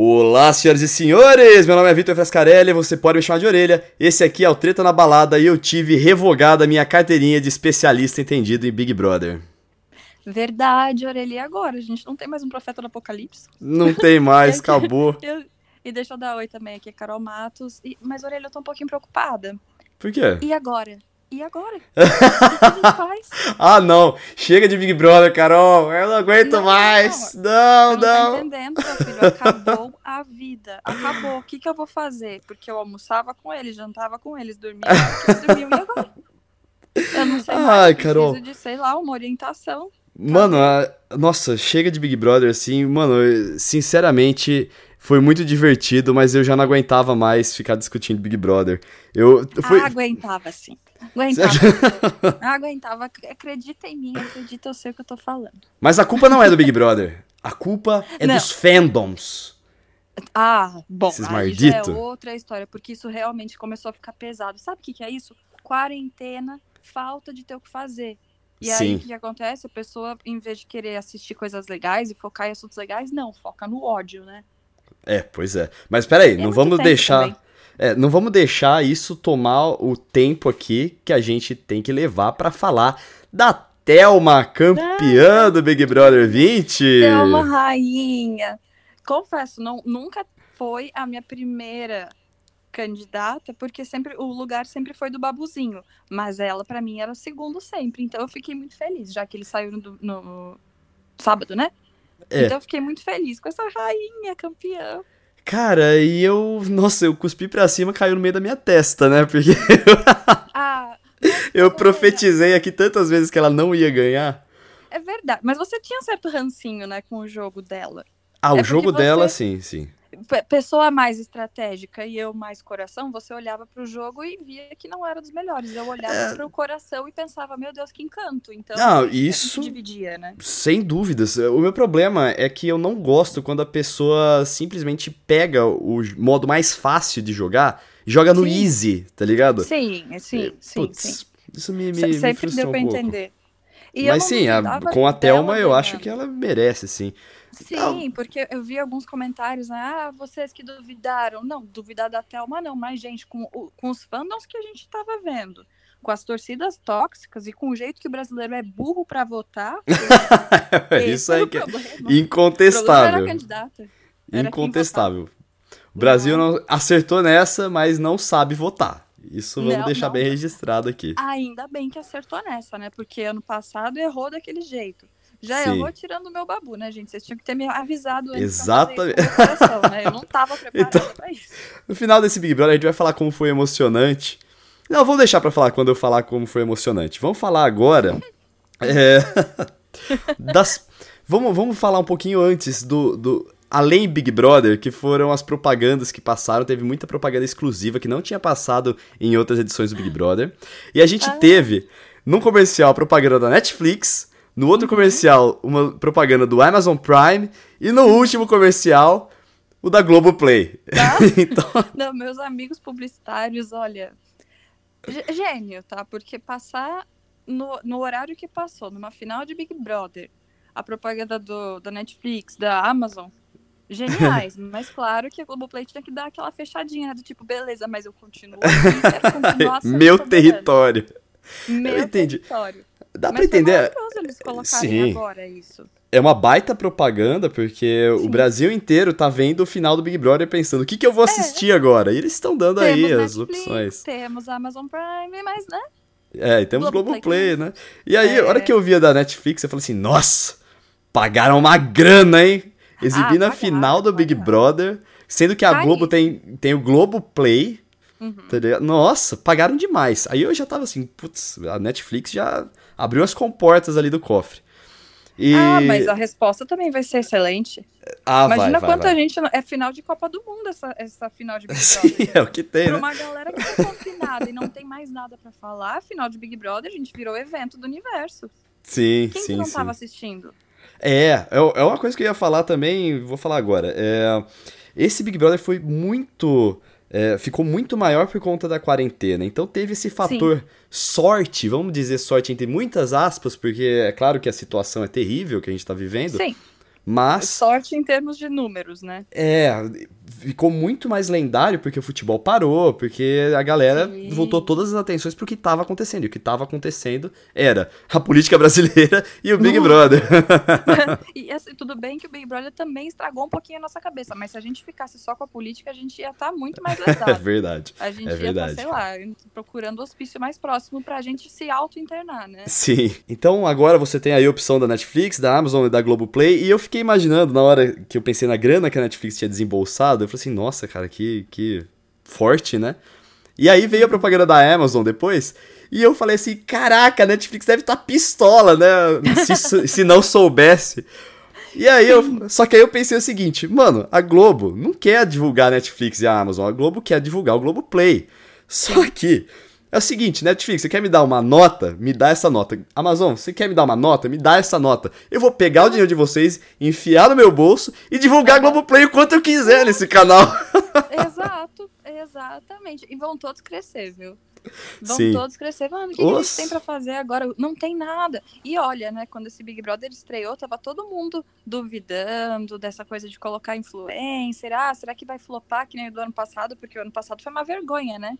Olá, senhoras e senhores! Meu nome é Vitor Frescarelli, você pode me chamar de orelha. Esse aqui é o Treta na Balada e eu tive revogada minha carteirinha de especialista entendido em Big Brother. Verdade, orelha. E agora? A gente não tem mais um profeta do apocalipse? Não tem mais, acabou. Eu- E deixa eu dar oi também aqui, Carol Matos. E- Mas, orelha, eu tô um pouquinho preocupada. Por quê? E agora? E agora? O que a gente faz? Ah, não! Chega de Big Brother, Carol! Eu não aguento Não, mais! Não, Você não tá não! entendendo, meu filho. Acabou a vida. Acabou. O que, que eu vou fazer? Porque eu almoçava com eles, jantava com eles, dormia eles, dormiam. E agora? Eu não sei mais. Ai, eu preciso Carol. de, sei lá, uma orientação. Mano, a- nossa, chega de Big Brother assim, mano, eu- sinceramente. Foi muito divertido, mas eu já não aguentava mais ficar discutindo Big Brother. Eu. Foi, Ah, aguentava sim. Aguentava. Aguentava. Acredita em mim, acredita, eu sei o que eu tô falando. Mas a culpa não é do Big Brother. A culpa é Não. dos fandoms. Ah, bom, Esses aí é outra história, porque isso realmente começou a ficar pesado. Sabe o que, que é isso? Quarentena, falta de ter o que fazer. E aí, Sim. o que, acontece? A pessoa, em vez de querer assistir coisas legais e focar em assuntos legais, não, foca no ódio, né? É, pois é. Mas peraí, não muito vamos deixar. também. É, não vamos deixar isso tomar o tempo aqui que a gente tem que levar pra falar da Thelma, campeã do Big Brother 20. É uma rainha. Confesso, não, nunca foi a minha primeira candidata, porque sempre o lugar sempre foi do Babuzinho. Mas ela, pra mim, era o segundo sempre. Então eu fiquei muito feliz, já que eles saíram do- no sábado, né? É. Então eu fiquei muito feliz com essa rainha campeã. Cara, e eu. Nossa, eu cuspi pra cima, caiu no meio da minha testa, né? Porque Ah, eu profetizei aqui tantas vezes que ela não ia ganhar. é verdade. Mas você tinha certo rancinho, né, com o jogo dela. Ah, É o jogo você- dela, sim, sim. Pe- pessoa mais estratégica e eu mais coração, você olhava pro jogo e via que não era dos melhores. Eu olhava É. pro coração e pensava, meu Deus, que encanto. Então, Não, isso- dividia, né? Sem dúvidas. O meu problema é que eu não gosto quando a pessoa simplesmente pega o modo mais fácil de jogar e joga no Sim. easy, tá ligado? Sim, sim, sim, Putz, sim. Isso me, me, Se- me Sempre frustra deu um pra pouco. entender. E Mas sim, a- com a Thelma eu acho ganhando. que ela merece, sim. Sim, Não. porque eu vi alguns comentários, né? Ah, vocês que duvidaram. Não, duvidar da Thelma não, mas, gente, com, com os fandoms que a gente tava vendo, com as torcidas tóxicas e com o jeito que o brasileiro é burro pra votar. esse Isso aí que é incontestável. Incontestável. O Brasil não acertou nessa, mas não sabe votar. Isso vamos Não, deixar não. bem registrado aqui. Ainda bem que acertou nessa, né? Porque ano passado errou daquele jeito. Já Sim. errou tirando o meu babu, né, gente? Vocês tinham que ter me avisado antes Exatamente. coração, né? Eu não tava preparada Então- pra isso. No final desse Big Brother, a gente vai falar como foi emocionante. Não, vou deixar pra falar quando eu falar como foi emocionante. Vamos falar agora. é, das, vamos, vamos falar um pouquinho antes do, do. Além Big Brother, que foram as propagandas que passaram. Teve muita propaganda exclusiva que não tinha passado em outras edições do Big Brother. E a gente Ah. teve, num comercial, a propaganda da Netflix. No outro comercial, uma propaganda do Amazon Prime. E no último comercial, o da Globoplay. Tá? então, Não, meus amigos publicitários, olha. gê- Gênio, tá? Porque passar no, no horário que passou, numa final de Big Brother, a propaganda do, da Netflix, da Amazon, geniais. mas claro que a Globoplay tinha que dar aquela fechadinha, né? Do tipo, beleza, mas eu continuo aqui, quero continuar sendo meu território. Meu Eu entendi. território. Dá foi entender. eles colocarem Sim. agora isso. É uma baita propaganda, porque o Sim. Brasil inteiro tá vendo o final do Big Brother pensando: o que, que eu vou assistir agora? E eles estão dando aí É. Temos as Netflix, opções. Temos Amazon Prime, mas, né? É, e temos Globoplay Globoplay, né? E aí, a É. hora que eu via da Netflix, eu falei assim: nossa, pagaram uma grana, hein? Exibindo a Ah, pagaram, final do Big. Brother, sendo que a. Globo tem, tem o Globoplay. Uhum. Tá? Nossa, pagaram demais. Aí eu já tava assim, putz, a Netflix já abriu as comportas ali do cofre. E... Ah, mas a resposta também vai ser excelente. Ah, Imagina vai, vai, quanta vai. gente. É final de Copa do Mundo essa, essa final de Big Sim, Brother. é o que tem, Pra né? uma galera que tá confinada e não tem mais nada pra falar, final de Big Brother, a gente virou evento do universo. Sim, Quem sim, que não sim. tava assistindo? É, é é uma coisa que eu ia falar também, vou falar agora. É, esse Big Brother foi muito. É, ficou muito maior por conta da quarentena. Então teve esse fator sorte, vamos dizer sorte entre muitas aspas, porque é claro que a situação é terrível que a gente tá vivendo. Sim. Mas. Sorte em termos de números, né? É, ficou muito mais lendário porque o futebol parou, porque a galera Sim. voltou todas as atenções pro que estava acontecendo. E o que estava acontecendo era a política brasileira e o Big Brother. e assim, tudo bem que o Big Brother também estragou um pouquinho a nossa cabeça, mas se a gente ficasse só com a política, a gente ia estar tá muito mais lesado. É verdade. A gente é ia verdade. tá, sei lá, procurando o hospício mais próximo pra gente se auto-internar, né? Sim. Então agora você tem aí a opção da Netflix, da Amazon e da Globoplay, e eu fiquei imaginando na hora que eu pensei na grana que a Netflix tinha desembolsado, eu falei assim, nossa, cara, que, que forte, né? E aí veio a propaganda da Amazon depois, e eu falei assim, caraca, a Netflix deve estar tá pistola, né? Se, se não soubesse. E aí eu. Só que aí eu pensei o seguinte, mano, a Globo não quer divulgar a Netflix e a Amazon, a Globo quer divulgar o Globo Play. Só que é o seguinte, Netflix, você quer me dar uma nota? Me dá essa nota. Amazon, você quer me dar uma nota? Me dá essa nota. Eu vou pegar o dinheiro de vocês, enfiar no meu bolso e divulgar Globoplay o quanto eu quiser nesse canal. Exato, exatamente. E vão todos crescer, viu? Vão Sim. todos crescer. Mano, o que, que gente tem pra fazer agora? Não tem nada. E olha, né, quando esse Big Brother estreou, tava todo mundo duvidando dessa coisa de colocar influencer. Ah, será que vai flopar que nem o do ano passado? Porque o ano passado foi uma vergonha, né?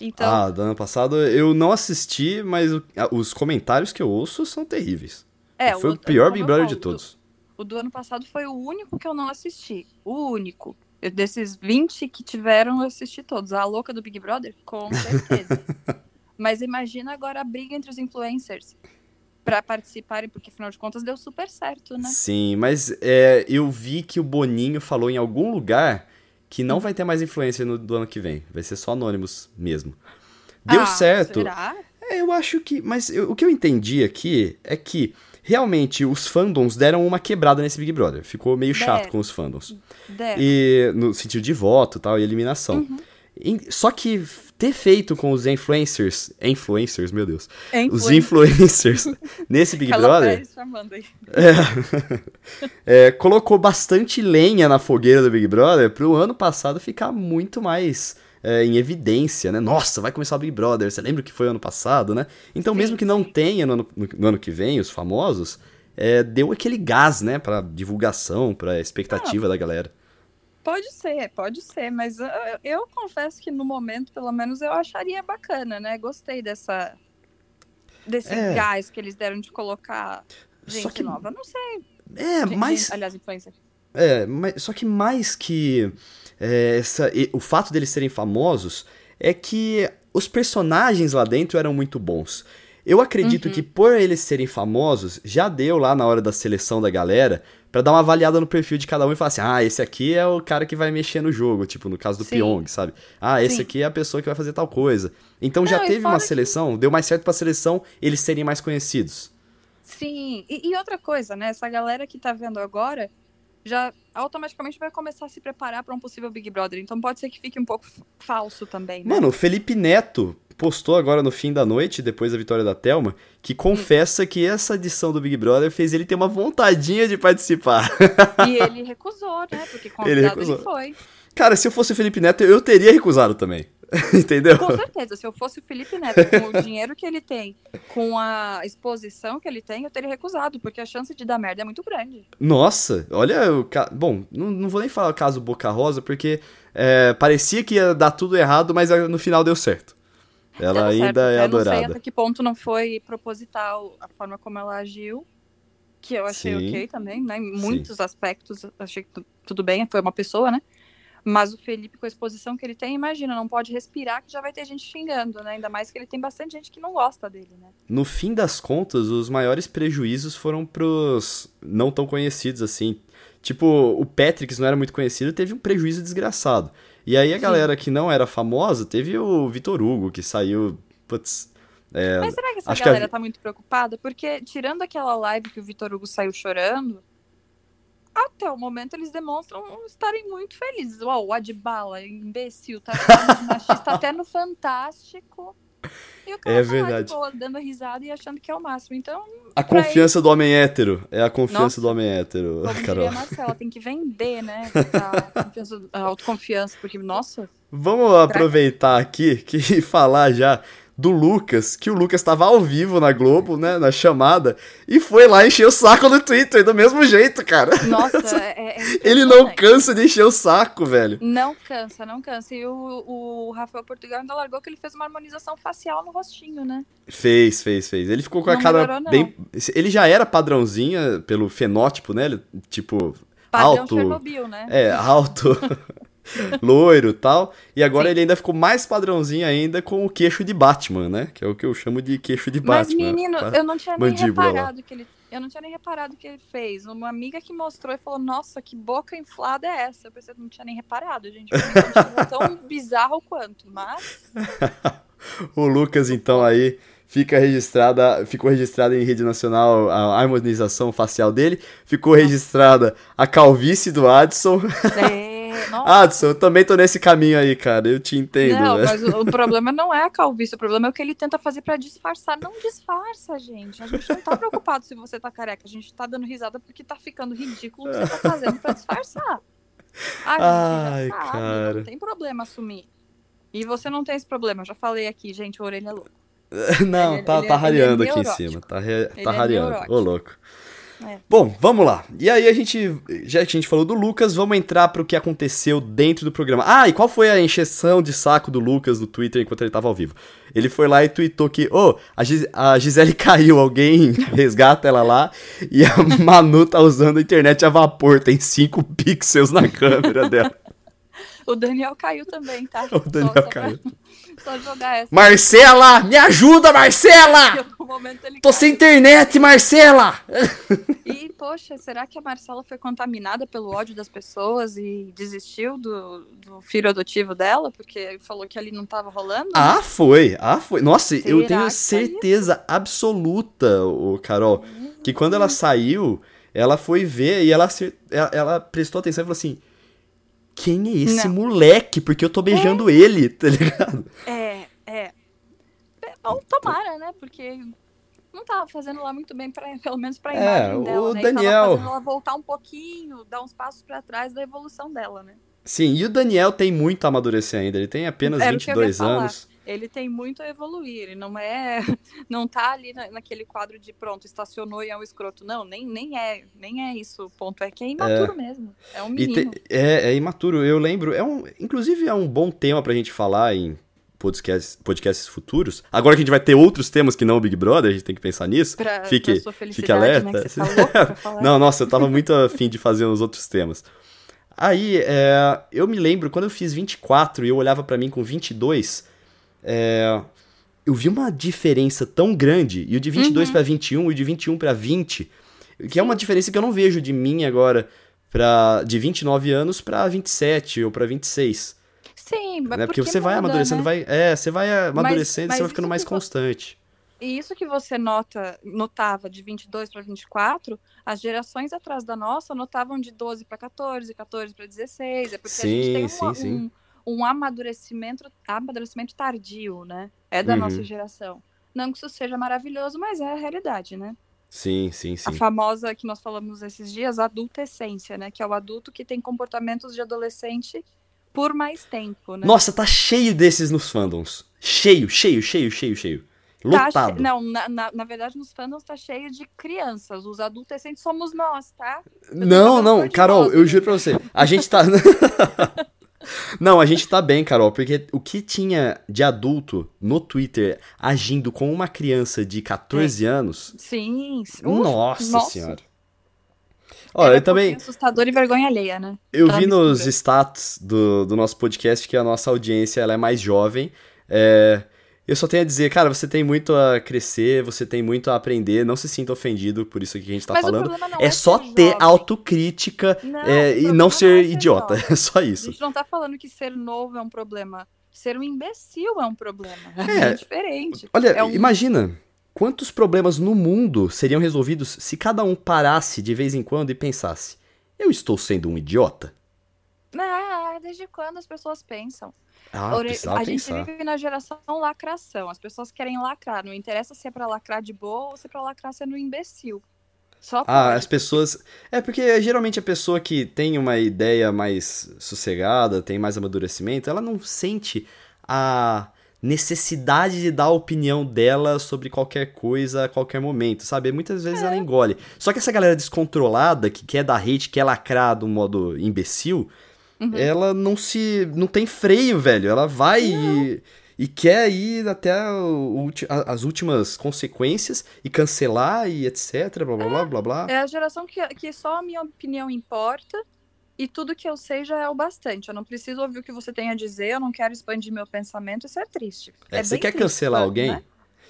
Então... Ah, do ano passado eu não assisti, mas os comentários que eu ouço são terríveis. É, foi o, o pior Big Brother de todos. O do ano passado foi o único que eu não assisti. O único. Eu, desses 20 que tiveram, eu assisti todos. A louca do Big Brother? Com certeza. mas imagina agora a briga entre os influencers para participarem, porque afinal de contas deu super certo, né? Sim, mas é, eu vi que o Boninho falou em algum lugar que não vai ter mais influência no, do ano que vem. Vai ser só Anonymous mesmo. Deu ah, certo. Será? É, eu acho que. Mas eu, o que eu entendi aqui é que realmente os fandoms deram uma quebrada nesse Big Brother. Ficou meio chato com os fandoms. Deram. E no sentido de voto tal, e eliminação. Uhum. Só que ter feito com os influencers, influencers, meu Deus, os influencers nesse Big Brother, é, é, colocou bastante lenha na fogueira do Big Brother para o ano passado ficar muito mais é, em evidência, né? Nossa, vai começar o Big Brother, você lembra que foi ano passado, né? Então, sim, mesmo que não tenha no ano, no ano que vem os famosos, é, deu aquele gás, né, para divulgação, para expectativa da galera. Pode ser, pode ser, mas eu, eu, confesso que no momento, pelo menos, eu acharia bacana, né? Gostei dessa desse é. gás que eles deram de colocar gente que... nova. Não sei. É, gente, mas. Aliás, influencer. É, mas, só que mais que é, essa, o fato deles serem famosos é que os personagens lá dentro eram muito bons. Eu acredito uhum. que por eles serem famosos, já deu lá na hora da seleção da galera para dar uma avaliada no perfil de cada um e falar assim: ah, esse aqui é o cara que vai mexer no jogo, tipo no caso do Sim. Pyong, sabe? Ah, esse Sim. aqui é a pessoa que vai fazer tal coisa. Então Não, já teve uma seleção, que... deu mais certo pra seleção eles serem mais conhecidos. Sim, e, e, outra coisa, né? Essa galera que tá vendo agora já automaticamente vai começar a se preparar para um possível Big Brother. Então pode ser que fique um pouco falso também, né? Mano, o Felipe Neto postou agora no fim da noite, depois da vitória da Telma, que confessa que essa edição do Big Brother fez ele ter uma vontadinha de participar. E ele recusou, né? Porque convidado ele, recusou. ele foi. Cara, se eu fosse o Felipe Neto, eu teria recusado também. Entendeu? Com certeza. Se eu fosse o Felipe Neto, com o dinheiro que ele tem, com a exposição que ele tem, eu teria recusado, porque a chance de dar merda é muito grande. Nossa, olha o. Ca... Bom, não, não vou nem falar o caso Boca Rosa, porque é, parecia que ia dar tudo errado, mas no final deu certo. Ela ainda certo. é adorada. Eu não sei até que ponto não foi proposital a forma como ela agiu, que eu achei Sim. ok também, né? Em muitos Sim. aspectos, achei que tudo bem, foi uma pessoa, né? Mas o Felipe, com a exposição que ele tem, imagina, não pode respirar que já vai ter gente xingando, né? Ainda mais que ele tem bastante gente que não gosta dele, né? No fim das contas, os maiores prejuízos foram pros não tão conhecidos assim. Tipo, o Patrick, que não era muito conhecido, teve um prejuízo desgraçado. E aí a Sim. galera que não era famosa, teve o Vitor Hugo, que saiu. Putz. É, Mas será que essa galera que a... tá muito preocupada? Porque, tirando aquela live que o Vitor Hugo saiu chorando, até o momento eles demonstram estarem muito felizes. Uau, o Adbala, imbecil, tá machista até no Fantástico. E o cara é tá verdade. Lá, dando risada e achando que é o máximo. Então. A confiança ele... do homem hétero. É a confiança Nossa, do homem hétero. Como Carol. diria Marcela, tem que vender, né? A, a autoconfiança, porque, nossa. Vamos aproveitar aqui que, e falar já do Lucas, que o Lucas tava ao vivo na Globo, né, na chamada, e foi lá encher o saco no Twitter, do mesmo jeito, cara. Nossa, é, é Ele não cansa de encher o saco, velho. Não cansa, não cansa. E o, o Rafael Portugal ainda largou que ele fez uma harmonização facial no rostinho, né? Fez, fez, fez. Ele ficou com a Não cara melhorou, bem. Ele já era padrãozinha pelo fenótipo, né? Ele, tipo, Padrão alto. Chernobyl, né? É, alto, loiro e tal. E agora Sim. ele ainda ficou mais padrãozinho ainda com o queixo de Batman, né? Que é o que eu chamo de queixo de Mas, Batman. menino, Pa- eu não tinha nem lá. reparado que ele. Eu não tinha nem reparado que ele fez. Uma amiga que mostrou e falou: Nossa, que boca inflada é essa? Eu pensei, não tinha nem reparado, gente. Tão bizarro quanto. Mas. O Lucas, então, aí fica registrada, ficou registrada em rede nacional a harmonização facial dele, ficou registrada a calvície do Adson. É, nossa. Adson, eu também tô nesse caminho aí, cara, eu te entendo, não, velho. mas o, o problema não é a calvície, o problema é o que ele tenta fazer pra disfarçar. Não disfarça, gente. A gente não tá preocupado se você tá careca. A gente tá dando risada porque tá ficando ridículo o que você tá fazendo pra disfarçar. A Ai, sabe, cara. não tem problema assumir. E você não tem esse problema, eu já falei aqui, gente, a orelha é louca. Não, Ele- tá, ele tá é- rareando ele é aqui em cima. Tá, re- tá é rareando. neurótico. Ô, louco. É. Bom, vamos lá. E aí a gente, já que a gente falou do Lucas, vamos entrar pro que aconteceu dentro do programa. Ah, e qual foi a encheção de saco do Lucas no Twitter enquanto ele tava ao vivo? Ele foi lá e tweetou que, ô, a, Gis- a Gisele caiu, alguém resgata ela lá, e a Manu tá usando a internet a vapor, tem 5 pixels na câmera dela. O Daniel caiu também, tá? O Daniel Só- só caiu. Pra, só jogar essa. Marcela, me ajuda, Marcela! Tô caiu. sem internet, Marcela! E, poxa, será que a Marcela foi contaminada pelo ódio das pessoas e desistiu do, do filho adotivo dela? Porque falou que ali não tava rolando? né? Ah, foi. Ah, foi. Nossa, eu Será tenho que foi certeza absoluta, o Carol, que quando ela saiu, ela foi ver e ela, ela prestou atenção e falou assim: Quem é esse Não. moleque? Porque eu tô beijando ele, tá ligado? É, é. É, Bom, tomara, né? Porque não tava fazendo lá muito bem, pra, pelo menos pra É, imagem o dela, né? E Daniel- tava fazendo ela voltar um pouquinho, dar uns passos pra trás da evolução dela, né? Sim, e o Daniel tem muito a amadurecer ainda. Ele tem apenas Era o que eu ia 22 falar. Ele tem muito a evoluir, ele não é, não tá ali na- naquele quadro de pronto, estacionou e é um escroto. Não, nem, nem é, nem é isso o ponto, é que é imaturo mesmo. É um menino. te- é, é imaturo, eu lembro. É um, inclusive, é um bom tema pra gente falar em podcasts, podcasts futuros. Agora que a gente vai ter outros temas que não o Big Brother, a gente tem que pensar nisso. Pra, fique- pra sua fique felicidade, alerta. né? Não, nossa, eu tava muito afim de fazer uns outros temas. Aí, é, eu me lembro, quando eu fiz 24 e eu olhava pra mim com 22, é, eu vi uma diferença tão grande, e o de 22 Uhum. pra 21 e o de 21 pra 20, que é uma diferença que eu não vejo de mim agora, pra, de 29 anos pra 27 ou pra 26. Sim, mas né? Porque você vai muda, amadurecendo, né? vai, é, você vai amadurecendo e mas você vai ficando mais constante. E isso que você nota, notava de 22 para 24, as gerações atrás da nossa notavam de 12 para 14, 14 para 16. É porque a gente tem Sim, um, sim, sim. Um, amadurecimento, amadurecimento tardio, né? É da Uhum. nossa geração. Não que isso seja maravilhoso, mas é a realidade, né? Sim, sim, A sim. famosa que nós falamos esses dias, adultescência, né? Que é o adulto que tem comportamentos de adolescente por mais tempo, né? Nossa, tá cheio desses nos fandoms. Cheio, cheio, cheio, cheio, cheio. Tá Lotado. che- Não, na, na, na verdade, nos fandoms tá cheio de crianças. Os adolescentes somos nós, tá? tô Não, não, Carol, idoso, eu né? juro pra você. A gente tá. não, a gente tá bem, Carol, porque o que tinha de adulto no Twitter agindo com uma criança de 14 anos. Sim. sim. Nossa, nossa. senhora. Olha, eu também. assustador e vergonha alheia, né? Eu Aquela vi nos stats do, do nosso podcast que a nossa audiência ela é mais jovem. É, eu só tenho a dizer, cara, você tem muito a crescer, você tem muito a aprender. Não se sinta ofendido por isso que a gente tá Mas falando. É, é só ter jovem. autocrítica Não, é, e não não ser é ser idiota. jovem. É só A isso. gente não tá falando que ser novo é um problema. Ser um imbecil é um problema. É. É, diferente. Olha, É um- imagina quantos problemas no mundo seriam resolvidos se cada um parasse de vez em quando e pensasse: eu estou sendo um idiota? Ah, desde quando as pessoas pensam? Ah, precisava a gente pensar. vive na geração lacração. As pessoas querem lacrar. Não interessa se é pra lacrar de boa ou se é pra lacrar sendo um imbecil. Só Ah, as pessoas. É porque geralmente a pessoa que tem uma ideia mais sossegada, tem mais amadurecimento, ela não sente a necessidade de dar a opinião dela sobre qualquer coisa a qualquer momento, sabe? Muitas vezes É. ela engole. Só que essa galera descontrolada, que quer dar hate, quer lacrar de um modo imbecil, Uhum. ela não se. não tem freio, velho. Ela vai e, e quer ir até o as últimas consequências e cancelar e etc. Blá blá blá blá blá. É a geração que, que só a minha opinião importa e tudo que eu sei já é o bastante. Eu não preciso ouvir o que você tem a dizer, eu não quero expandir meu pensamento, isso é triste. É, você bem quer triste, cancelar alguém? né?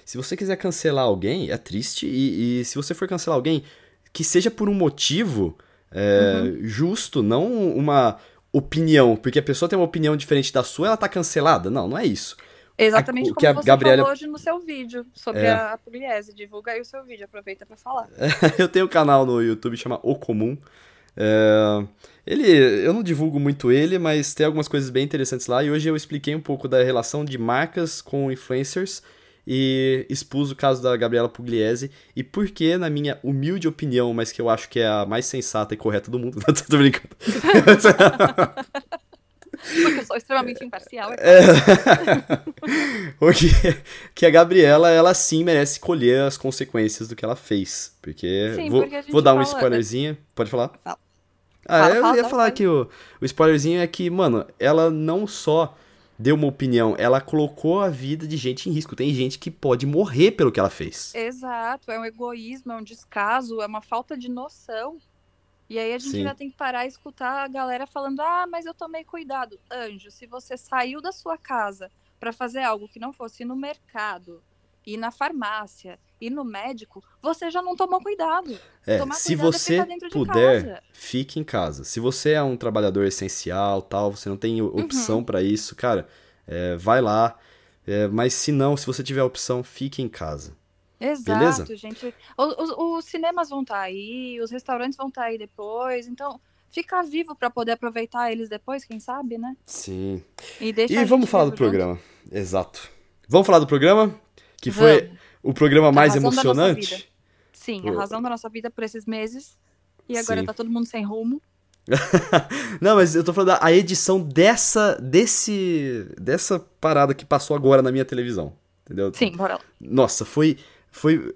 Se você quiser cancelar alguém, é triste. E, e se você for cancelar alguém, que seja por um motivo é, Uhum. justo, não uma opinião. Porque a pessoa tem uma opinião diferente da sua, ela tá cancelada. Não, não é isso. Exatamente o como que a você Gabriela- falou hoje no seu vídeo sobre É. a Pugliese. Divulga aí o seu vídeo, aproveita pra falar. eu tenho um canal no YouTube chama O Comum. É, ele, eu não divulgo muito ele, mas tem algumas coisas bem interessantes lá. E hoje eu expliquei um pouco da relação de marcas com influencers e expus o caso da Gabriela Pugliese e por que, na minha humilde opinião, mas que eu acho que é a mais sensata e correta do mundo. Tô brincando. Porque eu sou extremamente imparcial. é o que, a Gabriela, ela sim merece colher as consequências do que ela fez. Porque. Sim, vou, porque vou dar um fala- spoilerzinho. Pode falar? Fala. Ah, Fala, eu fala, ia fala, falar fala. que o, o spoilerzinho é que, mano, ela não só deu uma opinião, ela colocou a vida de gente em risco. Tem gente que pode morrer pelo que ela fez. Exato, é um egoísmo, é um descaso, é uma falta de noção. E aí a gente Sim. já tem que parar e escutar a galera falando: ah, mas eu tomei cuidado. Anjo, se você saiu da sua casa para fazer algo que não fosse no mercado, ir na farmácia, ir no médico, você já não tomou cuidado. É, Tomar se cuidado é você de puder, fique em casa. Se você é um trabalhador essencial, tal, você não tem Uhum. opção pra isso, cara, é, vai lá. É, mas se não, se você tiver opção, fique em casa. Exato, Beleza? gente. Os, os- cinemas vão estar aí, os restaurantes vão estar aí depois, então fica vivo para poder aproveitar eles depois, quem sabe, né? Sim. E, E vamos falar do programa. Exato. Vamos falar do programa? Que foi Vamos. o programa mais emocionante? Sim, a razão da nossa vida por esses meses. E agora Sim. tá todo mundo sem rumo. Não, mas eu tô falando da a edição dessa desse dessa parada que passou agora na minha televisão, entendeu? Sim, bora lá. Nossa, foi foi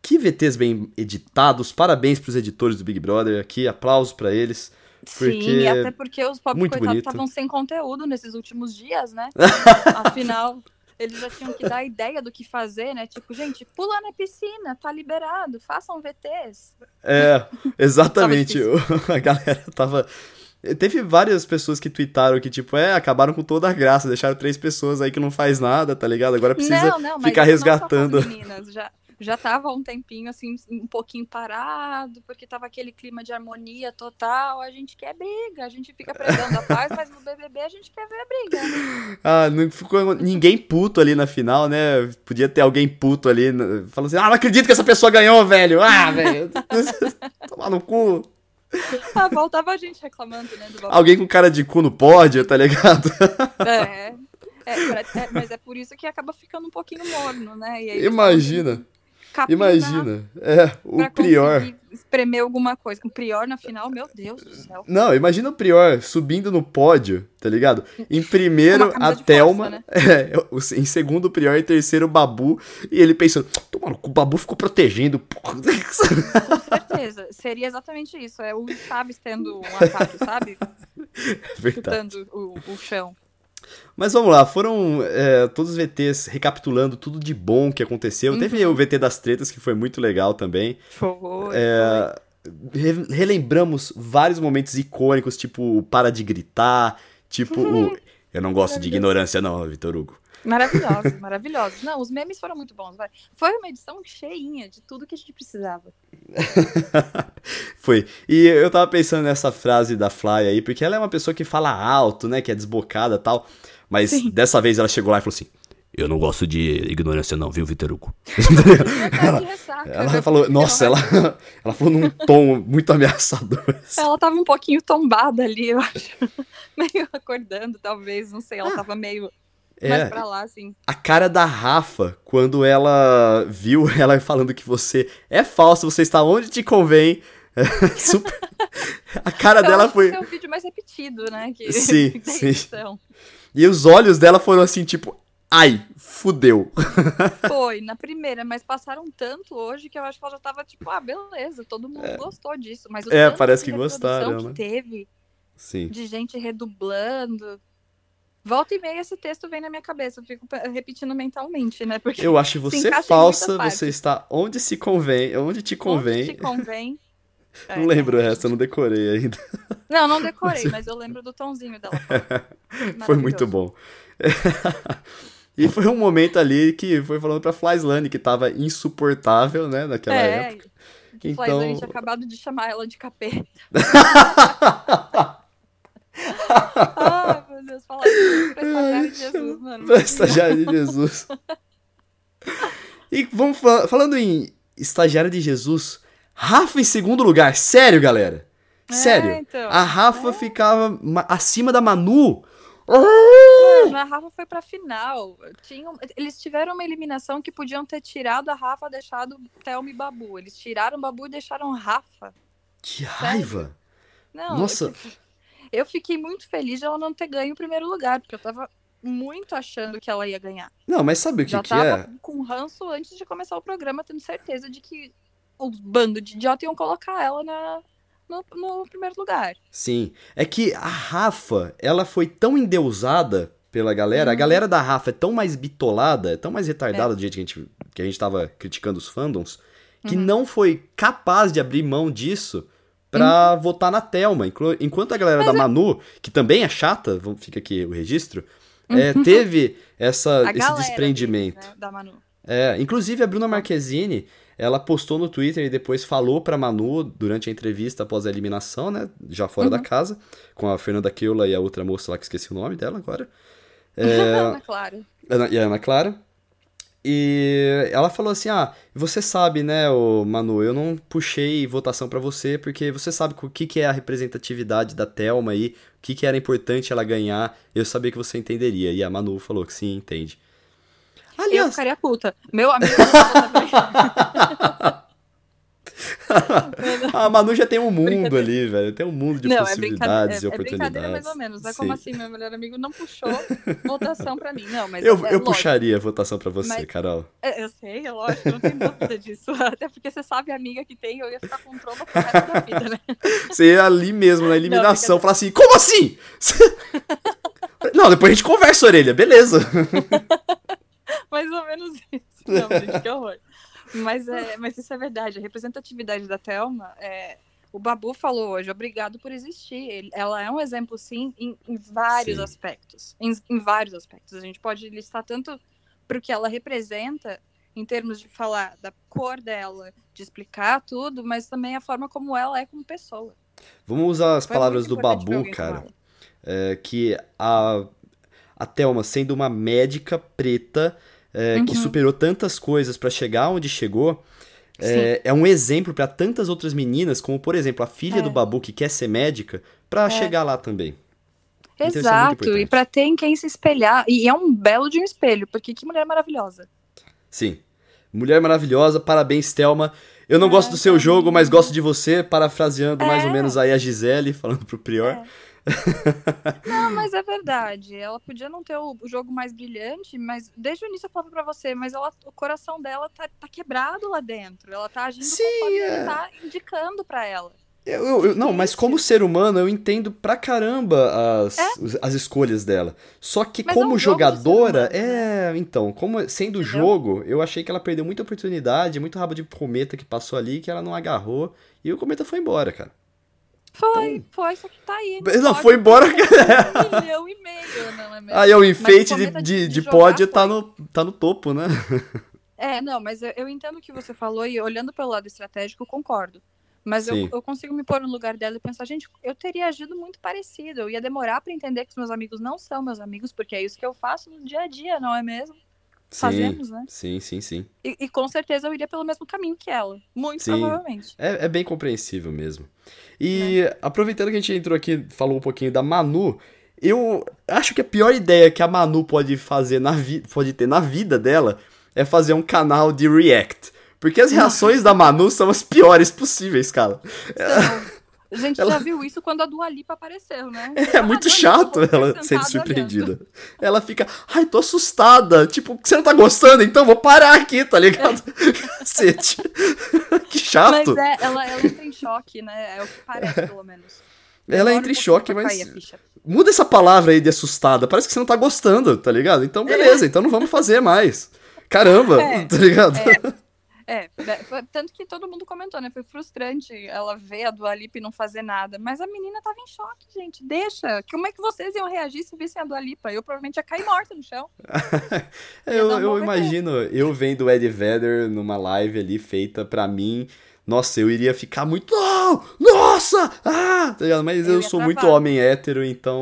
que VTs bem editados. Parabéns pros editores do Big Brother aqui, aplausos pra eles. Porque Sim, e até porque os pobres coitados estavam sem conteúdo nesses últimos dias, né? Afinal, eles já tinham que dar a ideia do que fazer, né? Tipo, gente, pula na piscina, tá liberado, façam VTs. É, exatamente. A galera tava. Teve várias pessoas que tweetaram que, tipo, é, acabaram com toda a graça, deixaram três pessoas aí que não faz nada, tá ligado? Agora precisa não, não, ficar isso não só com as resgatando. meninas, já, já tava há um tempinho, assim, um pouquinho parado, porque tava aquele clima de harmonia total. A gente quer briga, a gente fica pregando a paz, mas no BBB a gente quer ver a briga. né? Ah, não ficou ninguém puto ali na final, né? Podia ter alguém puto ali, né? falando assim, ah, não acredito que essa pessoa ganhou, velho! Ah, velho! Tomar no cu! Ah, voltava a gente reclamando, né. Alguém com cara de cu no pódio, tá ligado? É, é, é, mas é por isso que acaba ficando um pouquinho morno, né? E Imagina. É, o Prior. espremer alguma coisa. O Prior na final, meu Deus do céu. Não, imagina o Prior subindo no pódio, tá ligado? Em primeiro, a Thelma. né? é, em segundo, o Prior. Em terceiro, o Babu. E ele pensando, o Babu ficou protegendo. porra." Com certeza. Seria exatamente isso. É o Chaves tendo um ataque, sabe? Verdade. Chutando o, o chão. Mas vamos lá, foram é, todos os VTs recapitulando tudo de bom que aconteceu. Teve Uhum. o VT das tretas, que foi muito legal também. Foi. É, re- relembramos vários momentos icônicos, tipo o para de gritar, tipo o. Eu não gosto de ignorância, não, Vitor Hugo. Maravilhosos, maravilhosos. Não, os memes foram muito bons. Vai. Foi uma edição cheinha de tudo que a gente precisava. Foi. E eu tava pensando nessa frase da Fly aí, porque ela é uma pessoa que fala alto, né? Que é desbocada e tal. Mas Sim. dessa vez ela chegou lá e falou assim: Eu não gosto de ignorância, não, viu, Vitor Hugo? Ela, de ressaca. Ela falou, nossa, ela, ela falou num tom muito ameaçador. assim. Ela tava um pouquinho tombada ali, eu acho. Meio acordando, talvez, não sei. Ela tava meio É, lá, assim. a cara da Rafa, quando ela viu ela falando que você é falso, você está onde te convém. Super... A cara Eu dela acho que foi. esse é o vídeo mais repetido, né? Que... Sim, sim. E os olhos dela foram assim, tipo. ai, fudeu. Foi, na primeira, mas passaram tanto hoje que eu acho que ela já tava tipo, ah, beleza, todo mundo é. gostou disso. Mas o é, parece que gostaram, que né? teve Sim. de gente redublando. Volta e meia esse texto vem na minha cabeça, eu fico repetindo mentalmente, né? Porque eu acho você falsa, você está onde se convém, onde te convém. Onde te convém. É, não lembro o resto, eu não decorei ainda. Não, não decorei, mas eu lembro do tonzinho dela. foi muito bom. e foi um momento ali que foi falando pra Flyslane que tava insuportável, né, naquela é, época. Então... Flyslane tinha acabado de chamar ela de capeta. ah, meu Deus, fala isso pra estagiário de Jesus, mano. Pra estagiário de Jesus. e vamos falando em estagiário de Jesus, Rafa em segundo lugar. Sério, galera? É, Sério. É, então. A Rafa é. ficava acima da Manu. Mano, a Rafa foi pra final. Tinham, eles tiveram uma eliminação que podiam ter tirado a Rafa, deixado Thelma e Babu. Eles tiraram o Babu e deixaram Rafa. Que raiva! Não, Nossa. Eu, eu fiquei muito feliz de ela não ter ganho o primeiro lugar, porque eu tava muito achando que ela ia ganhar. Não, mas sabe o que, Já que tava é? com ranço antes de começar o programa, tendo certeza de que os bando de idiota iam colocar ela na, no, no, primeiro lugar. Sim. É que a Rafa, ela foi tão endeusada pela galera. Hum. A uhum. galera da Rafa é tão mais bitolada, é tão mais retardada é. do jeito que a, gente, que a gente tava criticando os fandoms, que uhum. não foi capaz de abrir mão disso pra uhum. votar na Thelma. Enquanto a galera Mas da é Manu, que também é chata, fica aqui o registro, é, uhum. teve essa, esse desprendimento. Né, da Manu. É, inclusive a Bruna Marquezine, ela postou no Twitter e depois falou pra Manu durante a entrevista após a eliminação, né? Já fora uhum. da casa, com a Fernanda Keula e a outra moça lá que esqueci o nome dela agora. É... Ana Clara. E a Ana Clara. E ela falou assim: Ah, você sabe, né, o Manu, eu não puxei votação para você porque você sabe o que, que é a representatividade da Thelma aí, o que, que era importante ela ganhar, eu sabia que você entenderia. E a Manu falou que sim, entende. Aliás... Eu ficaria puta. Meu amigo também. a Manu já tem um mundo ali, velho. Tem um mundo de não, é possibilidades é e oportunidades. É brincadeira mais ou menos. É Sim. como assim, meu melhor amigo não puxou votação pra mim. Não, mas eu, é, eu puxaria votação pra você, mas, Carol. É, eu sei, é lógico, não tenho dúvida disso. Até porque você sabe a amiga que tem, eu ia ficar com trauma pro resto da vida, né? Você ia ali mesmo, na eliminação, não, falar assim, como assim? não, depois a gente conversa, orelha, beleza. Mais ou menos isso. Não, gente, que horror. Mas, é, mas isso é verdade. A representatividade da Thelma, é, o Babu falou hoje, obrigado por existir. ela é um exemplo, sim, em, em vários sim. aspectos. Em, em, vários aspectos. A gente pode listar tanto para o que ela representa, em termos de falar da cor dela, de explicar tudo, mas também a forma como ela é como pessoa. Vamos usar as Foi palavras do Babu, cara. É, que a, a Thelma, sendo uma médica preta, é, uhum. que superou tantas coisas para chegar onde chegou, é, é, um exemplo para tantas outras meninas, como por exemplo a filha é. do Babu que quer ser médica, para é. chegar lá também. Então, é Exato, e para ter em quem se espelhar. E é um belo de um espelho, porque que mulher maravilhosa. Sim. Mulher maravilhosa, parabéns, Thelma. Eu não gosto do seu jogo, mas gosto de você, parafraseando mais ou menos aí a Gisele, falando pro Prior. Não, mas é verdade. Ela podia não ter o, jogo mais brilhante, mas desde o início eu falava pra você, mas ela, o coração dela tá, tá quebrado lá dentro. Ela tá agindo Sim, conforme é... ele tá indicando para ela. Eu, eu, eu, não, mas como ser humano, eu entendo pra caramba as, é? as escolhas dela. Só que mas como é um jogadora, humano, é. Né? Então, como sendo Entendeu? jogo, eu achei que ela perdeu muita oportunidade, muito rabo de cometa que passou ali, que ela não agarrou, e o cometa foi embora, cara. Foi, então... foi, só que tá aí. Não, foi embora. Um milhão e meio, não é mesmo? Aí o enfeite de, de, de, tá no, tá no topo, né? É, não, mas eu, eu entendo o que você falou e olhando pelo lado estratégico, concordo. Mas eu, eu, consigo me pôr no lugar dela e pensar, gente, eu teria agido muito parecido. Eu ia demorar para entender que os meus amigos não são meus amigos, porque é isso que eu faço no dia a dia, não é mesmo? Sim, Fazemos, né? Sim, sim, sim. E, e, com certeza eu iria pelo mesmo caminho que ela. Muito sim, provavelmente. É, é bem compreensível mesmo. E é. aproveitando que a gente entrou aqui falou um pouquinho da Manu, eu acho que a pior ideia que a Manu pode fazer na pode ter na vida dela é fazer um canal de react. Porque as reações da Manu são as piores possíveis, cara. A gente Ela- já viu isso quando a Dua Lipa apareceu, né? É muito chato ela sendo surpreendida. Ela fica, ai, tô assustada. Tipo, você não tá gostando, então vou parar aqui, tá ligado? Cacete. que Mas chato. é, ela, ela entra em choque, né? É o que parece, pelo menos. Ela Demora entra em um choque, mas. Muda essa palavra aí de assustada. Parece que você não tá gostando, tá ligado? Então, beleza, então não vamos fazer mais. Caramba, É, tá ligado? É, né, foi- tanto que todo mundo comentou, né? Foi frustrante ela ver a Dua Lipa e não fazer nada. Mas a menina tava em choque, gente. Deixa. Como é que vocês iam reagir se vissem a Dua Lipa? Eu provavelmente ia cair morta no chão. eu, eu imagino, eu vendo o Eddie Vedder numa live ali feita pra mim. Nossa, eu iria ficar muito. "Não! Nossa! Ah! Tá ligado? Mas eu, Eu sou muito travar. homem hétero, então.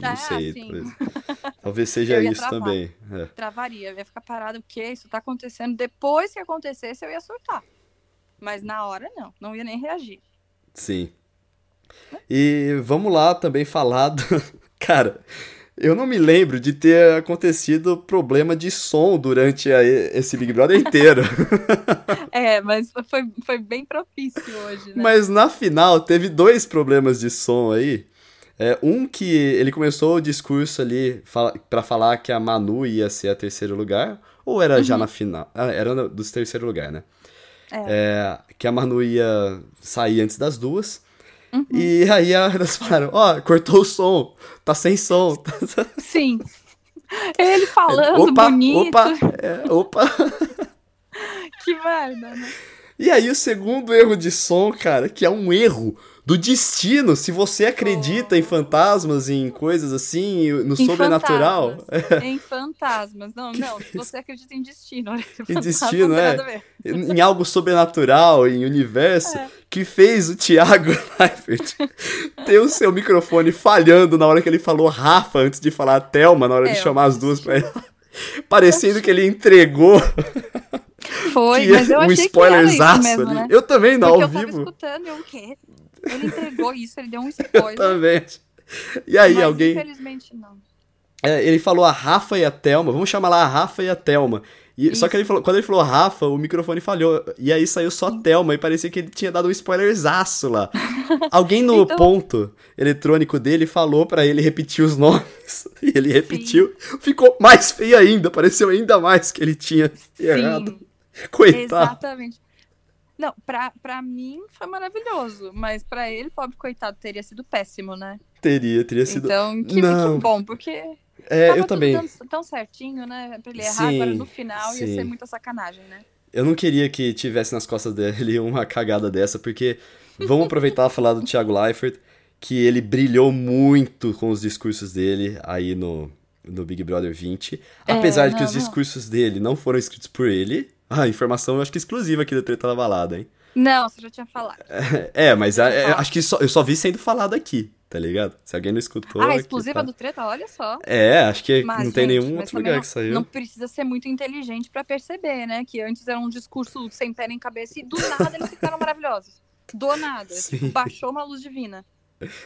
Não Ah, sei. Talvez, talvez seja isso travar. também. é. Travaria. Eu ia ficar parada. O quê? Isso tá acontecendo. Depois que acontecesse, eu ia surtar. Mas na hora, não. Não ia nem reagir. Sim. E vamos lá também falar do... Cara, eu não me lembro de ter acontecido problema de som durante a- esse Big Brother inteiro. É, mas foi, foi bem propício hoje, né? Mas na final teve dois problemas de som aí. É, um que ele começou o discurso ali fala, pra falar que a Manu ia ser a terceiro lugar. Ou era já na final? Ah, era no- dos terceiro lugar, né? É, que a Manu ia sair antes das duas. E aí elas falaram, ó, cortou o som, tá sem som. Sim. Ele falando opa, bonito. opa, é, opa. Que merda, né? E aí o segundo erro de som, cara, que é um erro do destino, se você acredita em fantasmas, em coisas assim, no Em sobrenatural. fantasmas. Em fantasmas. Não, não. Se você acredita em destino. Em destino, é. em algo sobrenatural, em universo, É. que fez o Thiago Leifert ter o seu microfone falhando na hora que ele falou Rafa antes de falar Thelma, na hora de É, chamar as duas pra ele. Parecendo que ele entregou Foi, mas eu um achei que era isso mesmo, ali. né? Eu também, não, Porque ao eu tava vivo. escutando e eu, o quê? Ele entregou isso, ele deu um spoiler. também. E aí, mas alguém. infelizmente não. É, ele falou a Rafa e a Thelma, vamos chamar lá a Rafa e a Thelma. E, só que ele falou, quando ele falou Rafa, o microfone falhou. E aí saiu só Thelma e parecia que ele tinha dado um spoilerzaço lá. Alguém no Então- ponto eletrônico dele falou pra ele repetir os nomes. E ele repetiu. Ficou mais feio ainda, pareceu ainda mais que ele tinha errado. Sim, Coitado. exatamente. Não, pra, pra mim foi maravilhoso, mas pra ele, pobre coitado, teria sido péssimo, né? Teria, teria sido. Então, que, Não. que bom, porque é, eu tudo também. dando tão certinho, né? Pra ele errar Sim, agora no final ia sim. ser muita sacanagem, né? Eu não queria que tivesse nas costas dele uma cagada dessa, porque vamos aproveitar e falar do Thiago Leifert, que ele brilhou muito com os discursos dele aí no, no Big Brother 20. É, Apesar de que não, os não. discursos dele não foram escritos por ele. Ah, informação eu acho que exclusiva aqui da Treta da Balada, hein? Não, você já tinha falado. É, mas é, é, acho que só- eu só vi sendo falado aqui, tá ligado? Se alguém não escutou. ah, aqui exclusiva tá. do treta, olha só. É, acho que Mas, não tem gente, nenhum mas outro lugar não, que saiu. Não precisa ser muito inteligente pra perceber, né? Que antes era um discurso sem pé nem cabeça e do nada eles ficaram maravilhosos. Do nada. Sim. Tipo, baixou uma luz divina.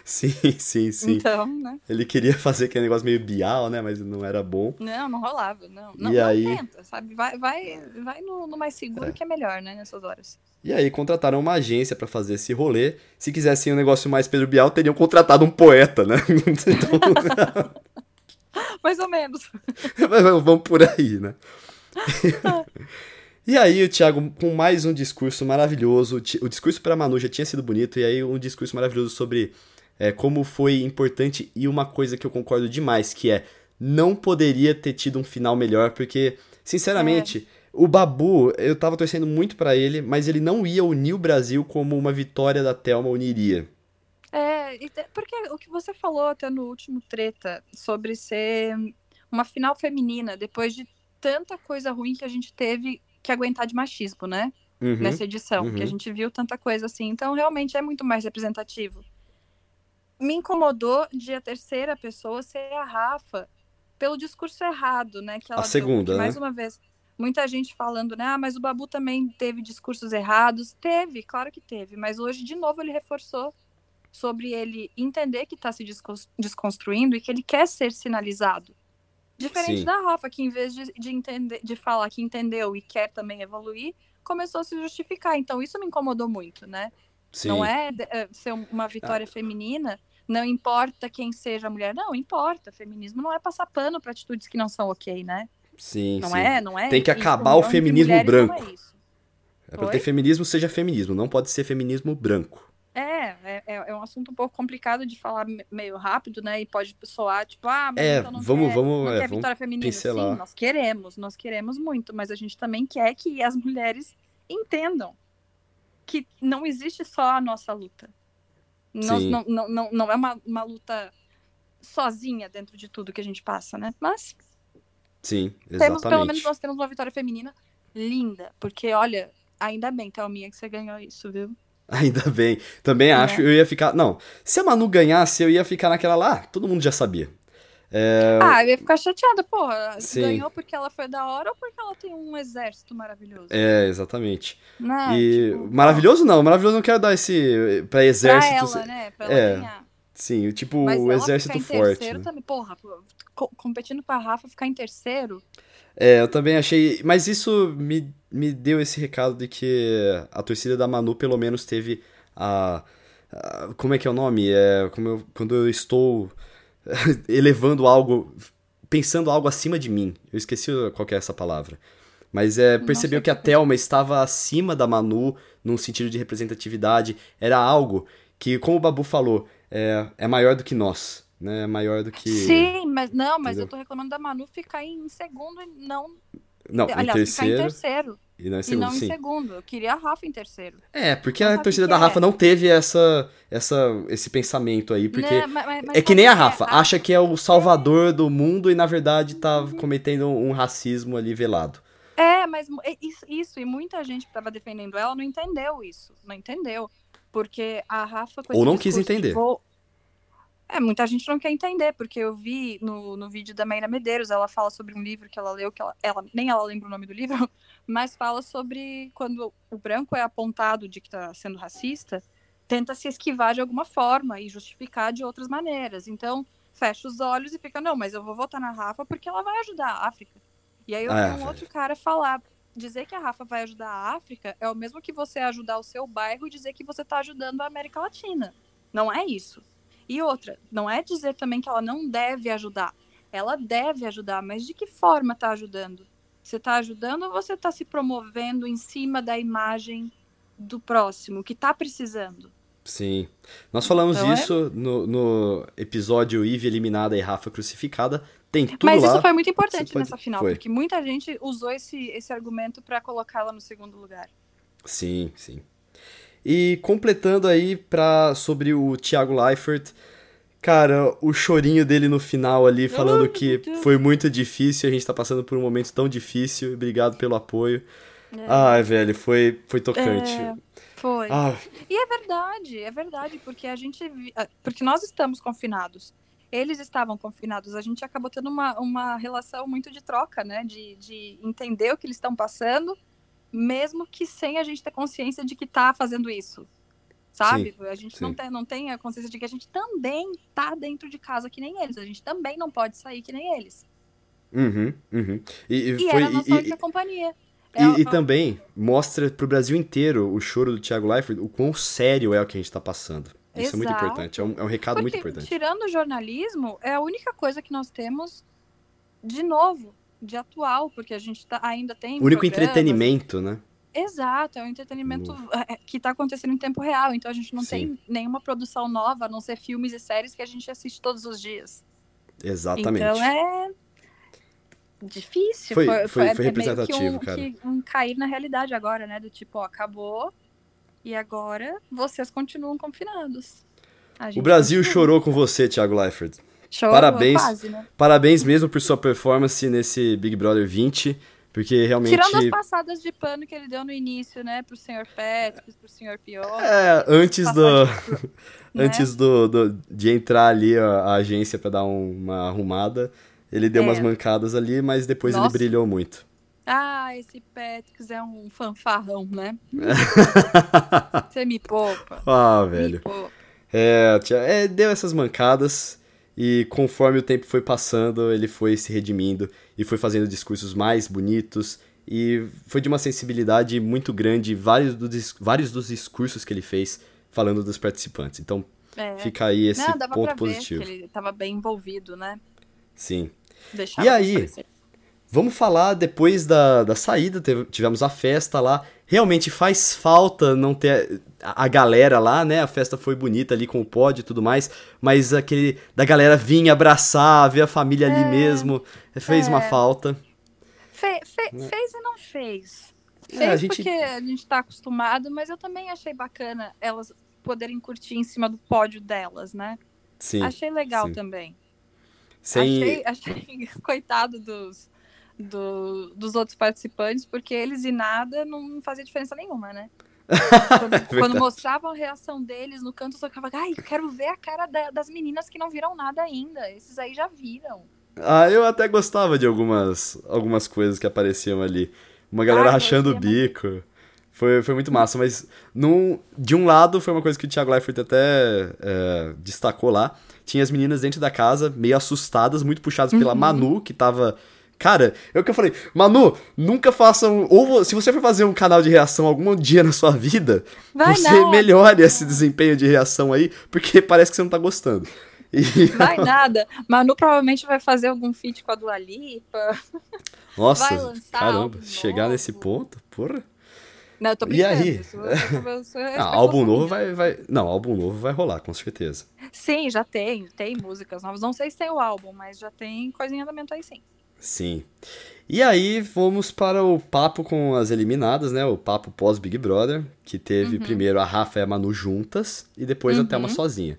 Sim, sim, sim. Então, né? Ele queria fazer aquele negócio meio bial, né? Mas não era bom. Não, não rolava. Não, não, E não aí? tenta, sabe? Vai, vai, vai no, no mais seguro que é melhor, né? Nessas horas. E aí contrataram uma agência pra fazer esse rolê. Se quisessem um negócio mais Pedro Bial, teriam contratado um poeta, né? Então, Mais ou menos. vamos por aí, né? E aí o Thiago, com mais um discurso maravilhoso, o discurso para Manu já tinha sido bonito, e aí um discurso maravilhoso sobre é, como foi importante e uma coisa que eu concordo demais, que é não poderia ter tido um final melhor, porque, sinceramente, o Babu, eu tava torcendo muito pra ele, mas ele não ia unir o Brasil como uma vitória da Thelma uniria. É, porque o que você falou até no último treta sobre ser uma final feminina, depois de tanta coisa ruim que a gente teve que aguentar de machismo, né? Uhum. Nessa edição, que a uhum. gente viu tanta coisa assim. Então, realmente é muito mais representativo. Me incomodou de a terceira pessoa ser a Rafa, pelo discurso errado, né? Que ela A deu, segunda, porque, né? Mais uma vez, muita gente falando, né? Ah, mas o Babu também teve discursos errados. Teve, claro que teve. Mas hoje, de novo, ele reforçou sobre ele entender que está se desconstruindo e que ele quer ser sinalizado. Diferente Sim. da Rafa, que em vez de, de, entender, de falar que entendeu e quer também evoluir, começou a se justificar. Então, isso me incomodou muito, né? Sim. Não é uh, ser uma vitória ah. feminina, não importa quem seja a mulher. Não, importa. Feminismo não é passar pano para atitudes que não são ok, né? Sim, não sim. é, não é. Tem que acabar o feminismo branco. É, é pra ter feminismo, seja feminismo, não pode ser feminismo branco. É, é, é um assunto um pouco complicado de falar meio rápido, né? E pode soar, tipo, ah, mas é, então não vamos, quer, vamos, não é, quer vitória feminina. pincelar. Sim, nós queremos, nós queremos muito, mas a gente também quer que as mulheres entendam que não existe só a nossa luta. Nós, não, não, não, não é uma, uma luta sozinha dentro de tudo que a gente passa, né? Mas Sim, exatamente. Temos, pelo menos nós temos uma vitória feminina linda. Porque, olha, ainda bem, Thelminha, que você ganhou isso, viu? Ainda bem. Também acho, é. eu ia ficar. Não, se a Manu ganhasse, eu ia ficar naquela lá, todo mundo já sabia. É... Ah, eu ia ficar chateada, porra. Sim. Ganhou porque ela foi da hora ou porque ela tem um exército maravilhoso? É, exatamente. Não, e tipo, maravilhoso não, maravilhoso não quero dar esse pra exército. Pra ela, né? Pra é. ela ganhar. Sim, tipo Mas o exército forte. Né? Também, porra, co competindo com a Rafa, ficar em terceiro. É, eu também achei. Mas isso me, me deu esse recado de que a torcida da Manu pelo menos teve a. a como é que é o nome? É, como eu, quando eu estou elevando algo. Pensando algo acima de mim. Eu esqueci qual é essa palavra. Mas é, percebeu que a Thelma estava acima da Manu num sentido de representatividade. Era algo que, como o Babu falou, é, é maior do que nós né? É maior do que. Sim, mas não, mas Entendeu? eu tô reclamando da Manu ficar em segundo e não. Não, Aliás, em terceiro. Ficar em terceiro. E não, em segundo, e não em segundo. Eu queria a Rafa em terceiro. É, porque a torcida da Rafa é. não teve essa, essa, esse pensamento aí. Porque não, mas, mas, é que nem a Rafa, é? acha que é o salvador do mundo e na verdade tá uhum. cometendo um racismo ali velado. É, mas isso, isso, e muita gente que tava defendendo ela não entendeu isso. Não entendeu. Porque a Rafa. Ou não quis entender. Vou, é, muita gente não quer entender, porque eu vi no, no vídeo da Mayra Medeiros, ela fala sobre um livro que ela leu, que ela, ela nem ela lembra o nome do livro, mas fala sobre quando o branco é apontado de que está sendo racista, tenta se esquivar de alguma forma e justificar de outras maneiras. Então, fecha os olhos e fica, não, mas eu vou votar na Rafa porque ela vai ajudar a África. E aí eu vi um velho. outro cara falar, dizer que a Rafa vai ajudar a África é o mesmo que você ajudar o seu bairro e dizer que você está ajudando a América Latina. Não é isso. E outra, não é dizer também que ela não deve ajudar. Ela deve ajudar, mas de que forma está ajudando? Você está ajudando ou você está se promovendo em cima da imagem do próximo que está precisando? Sim. Nós falamos então, isso é... no, no, episódio Eve eliminada e Rafa crucificada. Tem tudo Mas lá. isso foi muito importante pode... nessa final, foi. porque muita gente usou esse, esse argumento para colocá-la no segundo lugar. Sim, sim. E completando aí pra, sobre o Thiago Leifert, cara, o chorinho dele no final ali, falando que foi muito difícil, a gente tá passando por um momento tão difícil, obrigado pelo apoio. É. Ai, velho, foi, foi tocante. É, foi. Ah. E é verdade, é verdade, porque a gente. Ah, porque nós estamos confinados. Eles estavam confinados, a gente acabou tendo uma, uma relação muito de troca, né? De, de entender o que eles estão passando mesmo que sem a gente ter consciência de que está fazendo isso. Sabe? Sim, a gente não tem, não tem a consciência de que a gente também tá dentro de casa que nem eles. A gente também não pode sair que nem eles. Uhum, uhum. E, e, e foi, era a nossa e, companhia. E, e, também mostra pro Brasil inteiro o choro do Thiago Leifert, o quão sério é o que a gente tá passando. Isso Exato. é muito importante, é um, é um recado Porque, muito importante. Tirando o jornalismo, é a única coisa que nós temos de novo de atual, porque a gente tá, ainda tem. O único entretenimento, né? Exato, é um entretenimento é, que está acontecendo em tempo real, então a gente não Sim. tem nenhuma produção nova, a não ser filmes e séries que a gente assiste todos os dias. Exatamente. Então é difícil. Foi, foi, foi, foi é representativo, que um, cara. Que um cair na realidade agora, né? Do tipo, ó, acabou e agora vocês continuam confinados. O Brasil continua. chorou com você, Thiago Leifert. Chorou, parabéns, quase, né? parabéns mesmo por sua performance nesse Big Brother 20, porque realmente... Tirando as passadas de pano que ele deu no início, né, pro Sr. Patrick, pro Sr. Pior. É, antes do... né? antes do, do, de entrar ali a, a agência para dar um, uma arrumada, ele deu é. umas mancadas ali, mas depois Nossa. ele brilhou muito. Ah, esse Patrick é um fanfarrão, né? Você me poupa. Ah, velho. Poupa. É, é, deu essas mancadas e conforme o tempo foi passando, ele foi se redimindo e foi fazendo discursos mais bonitos. E foi de uma sensibilidade muito grande. Vários, do, vários dos discursos que ele fez falando dos participantes. Então, É. fica aí esse Não, ponto positivo. ele tava bem envolvido, né? Sim. Deixava E aí? transparecer. Vamos falar depois da, da saída, teve- tivemos a festa lá. Realmente faz falta não ter a, a galera lá, né? A festa foi bonita ali com o pódio e tudo mais, mas aquele da galera vir abraçar, ver a família ali mesmo, fez uma É. falta. Fe- fe- Fez e não fez. Fez É, a gente- porque a gente tá acostumado, mas eu também achei bacana elas poderem curtir em cima do pódio delas, né? Sim. achei legal sim. também. Sem... Achei, achei coitado dos, do- dos outros participantes, porque eles e nada não fazia diferença nenhuma, né? Quando, quando verdade. mostravam a reação deles no canto, eu só ficava, ai, quero ver a cara da- das meninas que não viram nada ainda. Esses aí já viram. Ah, eu até gostava de algumas, algumas coisas que apareciam ali. Uma galera Ah, rachando o bico. Foi, foi muito massa, mas num, de um lado foi uma coisa que o Thiago Leifert até é, destacou lá. Tinha as meninas dentro da casa, meio assustadas, muito puxadas pela Uhum. Manu, que tava. Cara, é o que eu falei, Manu, nunca façam. Ou se você for fazer um canal de reação algum dia na sua vida, Vai você melhore esse desempenho de reação aí, porque parece que você não tá gostando. E, Vai nada. Manu provavelmente vai fazer algum feat com a Dua Lipa. nossa, Vai lançar caramba, chegar nesse ponto, porra. Não, eu tô E brincando. aí? Isso, isso- isso Ah, álbum novo vai, vai. Não, álbum novo vai rolar, com certeza. Sim, já tem. Tem músicas novas. Não sei se tem o álbum, mas já tem coisa em andamento aí sim. Sim. E aí, vamos para o papo com as eliminadas, né? O papo pós Big Brother, que teve primeiro a Rafa e a Manu juntas e depois a Uhum. Thelma sozinha.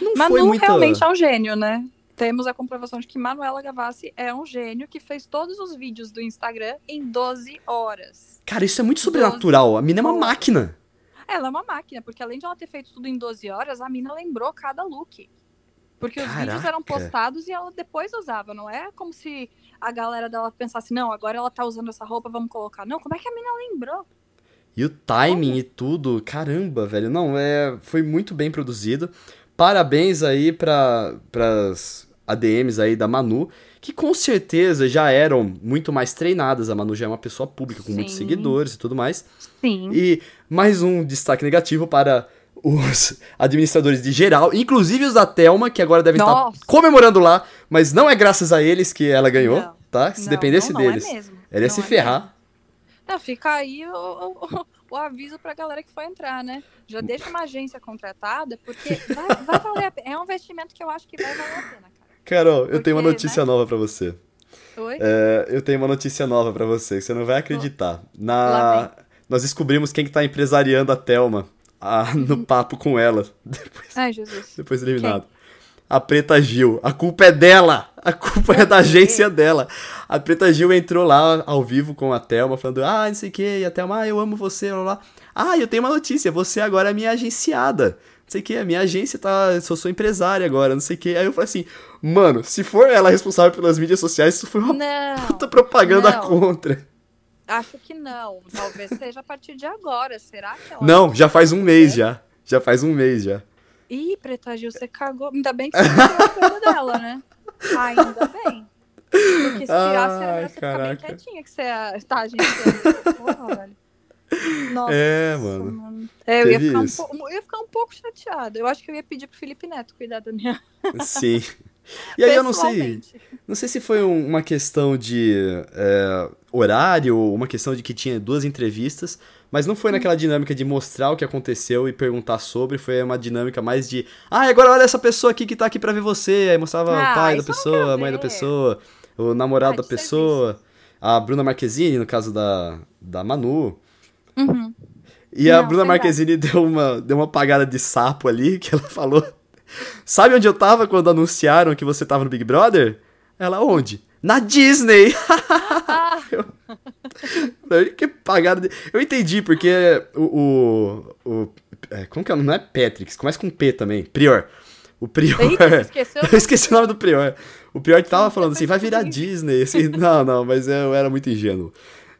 Não Manu muita... realmente é um gênio, né? Temos a comprovação de que Manuela Gavassi é um gênio que fez todos os vídeos do Instagram em 12 horas. Cara, isso é muito sobrenatural. A mina é uma máquina. Ela é uma máquina, porque além de ela ter feito tudo em 12 horas, a mina lembrou cada look. Porque os vídeos eram Caraca. postados e ela depois usava. Não é como se a galera dela pensasse, não, agora ela tá usando essa roupa, vamos colocar. Não, como é que a mina lembrou? E o timing e tudo, caramba, velho. Não, é, foi muito bem produzido. Parabéns aí para pras ADMs aí da Manu, que com certeza já eram muito mais treinadas. A Manu já é uma pessoa pública com muitos Sim. seguidores e tudo mais. Sim. E mais um destaque negativo para os administradores de geral, inclusive os da Thelma, que agora devem estar Nossa. comemorando lá, mas não é graças a eles que ela ganhou, Não. tá? Se Não, dependesse não, não deles, É mesmo. ela ia se é ferrar. mesmo. Não, fica aí o, o- o aviso pra galera que for entrar, né? Já deixa uma agência contratada, porque vai, vai valer a pena. É um investimento que eu acho que vai valer a pena, cara. Carol, eu tenho uma Porque, notícia né? nova pra você. Oi? É, eu tenho uma notícia nova pra você, que você não vai acreditar. Na... Nós descobrimos quem que tá empresariando a Thelma ah, no papo com ela, depois, Ai, Jesus. depois do eliminado. A Preta Gil. A culpa é dela! A culpa é da agência dela. A Preta Gil entrou lá ao vivo com a Thelma, falando, ah, não sei o que, e a Thelma, ah, eu amo você, blá, blá. Ah, eu tenho uma notícia, você agora é minha agenciada. Não sei o que, a minha agência tá. Eu sou sua empresária agora, não sei o que. Aí eu falei assim, mano, se for ela responsável pelas mídias sociais, isso foi uma Não, puta propaganda não. contra. Acho que não. Talvez seja a partir de agora. Será que ela. Não, já faz um mês já. Já faz um mês já. Ih, Preta Gil, você cagou. Ainda bem que você não a dela, né? Ainda bem. Porque se tirasse, era você ficar bem quietinha, que você é. Tá, gente. Porra, velho. Nossa, É, mano. É, eu, ia ficar um isso. po- eu ia ficar um pouco chateada. Eu acho que eu ia pedir pro Felipe Neto cuidar da minha. Sim. E aí eu não sei. Não sei se foi um- uma questão de é, horário, ou uma questão de que tinha duas entrevistas, mas não Hum. foi naquela dinâmica de mostrar o que aconteceu e perguntar sobre, foi uma dinâmica mais de, ah, agora olha essa pessoa aqui que tá aqui pra ver você, aí mostrava Ah, o pai da pessoa, a mãe da pessoa, o namorado Ah, da pessoa, a Bruna Marquezine, no caso da, da Manu. Uhum. E a Não, Bruna sem Marquezine deu uma, deu uma apagada de sapo ali, que ela falou. Sabe onde eu tava quando anunciaram que você tava no Big Brother? Ela, onde? Na Disney! Eu- que apagada de... Eu entendi, porque o. o, o é, como que é? Não é Patrick, começa com P também. Prior. O Prior. Eita, esqueceu? Eu esqueci o nome do Prior. O Prior tava falando assim, vai virar. Disney. Assim, não, não, mas eu era muito ingênuo.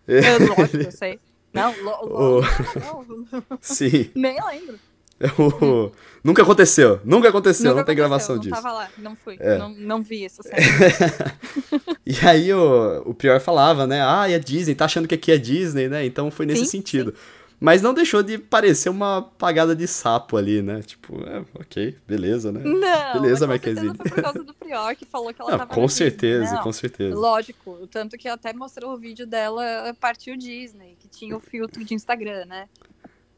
Eu, lógico, eu sei. Não, lo, lo, não, não, Sim. nem lembro. O- Nunca aconteceu. Nunca aconteceu, Nunca não tem aconteceu, gravação não disso. tava lá, não fui. É. Não, não vi essa cena. E aí o, o Prior falava, né? Ah, e a Disney, tá achando que aqui é Disney, né? Então foi nesse Sim, sentido. Mas não deixou de parecer uma pagada de sapo ali, né? Tipo, é, ok, beleza, né? Não, beleza, mas com certeza foi por causa do Prior que falou que ela Não, tava com Disney. certeza, Não, com certeza. Lógico, tanto que até mostrou o vídeo dela partiu Disney, que tinha o filtro de Instagram, né?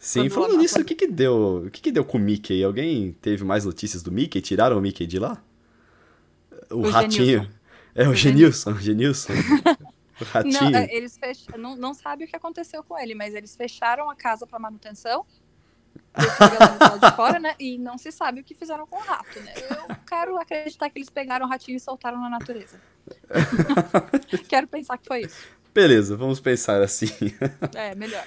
Sim, quando falando nisso, o que que deu? O que que deu com o Mickey? Alguém teve mais notícias do Mickey? Tiraram o Mickey de lá? O, O ratinho. Genilson. É o O Genilson, o Genilson. o ratinho. Não, é, eles fech... não, não sabe o que aconteceu com ele, mas eles fecharam a casa para manutenção. de fora, né? E não se sabe o que fizeram com o rato, né? Eu quero acreditar que eles pegaram o ratinho e soltaram na natureza. quero pensar que foi isso. Beleza, vamos pensar assim. É, melhor.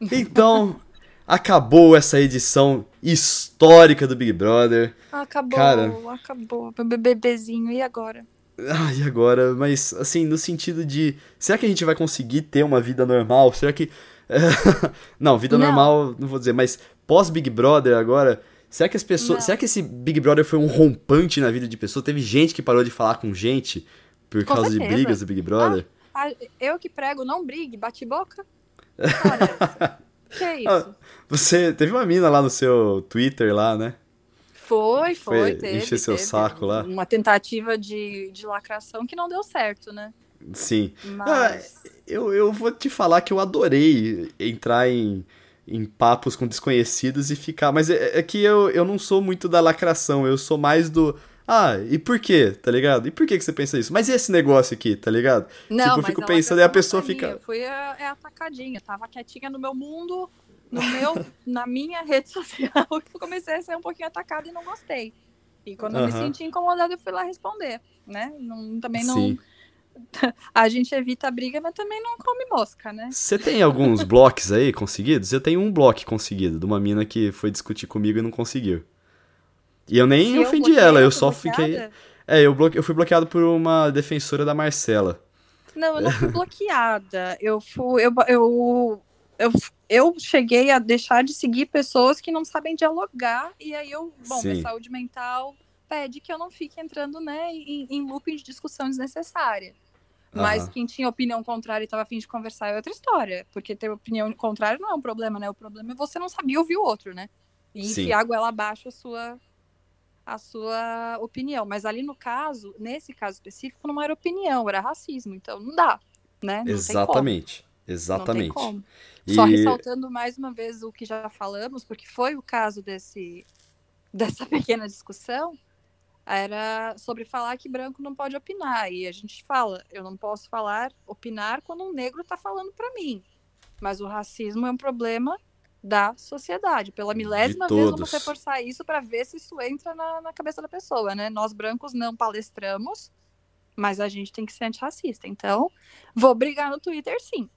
Então, acabou essa edição histórica do Big Brother. Acabou, Cara. acabou. Meu bebezinho, e agora? Ah, e agora? Mas, assim, no sentido de. Será que a gente vai conseguir ter uma vida normal? Será que. não, vida Não. normal, não vou dizer, mas pós-Big Brother agora. Será que as pessoas. Não. Será que esse Big Brother foi um rompante na vida de pessoas? Teve gente que parou de falar com gente por Com causa de certeza. brigas do Big Brother? Ah, eu que prego, não brigue, bate boca? Olha, que é isso? Ah, Você teve uma mina lá no seu Twitter lá, né? Foi, foi, Foi teve. encher seu teve saco lá? Uma tentativa de, de lacração que não deu certo, né? Sim. Mas. Eu, eu vou te falar que eu adorei entrar em, em papos com desconhecidos e ficar. Mas é, é que eu, eu não sou muito da lacração, eu sou mais do. Ah, e por quê, tá ligado? E por que, que você pensa isso? Mas e esse negócio aqui, tá ligado? Não, tipo, eu fico pensando e a pessoa fica. Foi é atacadinha. Tava quietinha no meu mundo, no meu, na minha rede social. Eu comecei a ser um pouquinho atacada e não gostei. E quando eu me senti incomodada, eu fui lá responder, né? Não, também não. Sim. A gente evita a briga, mas também não come mosca, né? Você tem alguns blocos aí conseguidos? Eu tenho um bloco conseguido, de uma mina que foi discutir comigo e não conseguiu. E eu nem Se eu ofendi bloqueei, ela, eu só bloqueada? fiquei. É, eu, bloque... eu fui bloqueado por uma defensora da Marcela. Não, eu não fui bloqueada. Eu fui. Eu, eu, eu, eu cheguei a deixar de seguir pessoas que não sabem dialogar. E aí eu, bom, Sim. minha saúde mental pede que eu não fique entrando, né, em, em looping de discussão desnecessária. Mas Aham. quem tinha opinião contrária e estava afim de conversar é outra história. Porque ter opinião contrária não é um problema, né? O problema é você não sabia ouvir o outro, né? E Sim. enfiar a goela abaixo a sua, a sua opinião. Mas ali no caso, nesse caso específico, não era opinião, era racismo. Então não dá, né? Não Exatamente. Exatamente. Não tem como. E- Só ressaltando mais uma vez o que já falamos, porque foi o caso desse, dessa pequena discussão, era sobre falar que branco não pode opinar. E a gente fala, eu não posso falar, opinar quando um negro está falando para mim. Mas o racismo é um problema da sociedade. Pela milésima vez, vamos reforçar isso para ver se isso entra na, na cabeça da pessoa, né? Nós brancos não palestramos, mas a gente tem que ser antirracista. Então, vou brigar no Twitter sim.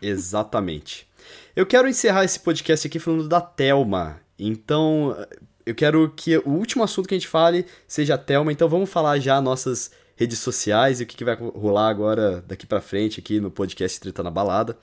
Exatamente. Eu quero encerrar esse podcast aqui falando da Telma. Então, eu quero que o último assunto que a gente fale seja a Telma. Então, vamos falar já nossas redes sociais e o que, que vai rolar agora daqui pra frente aqui no podcast Treta na Balada.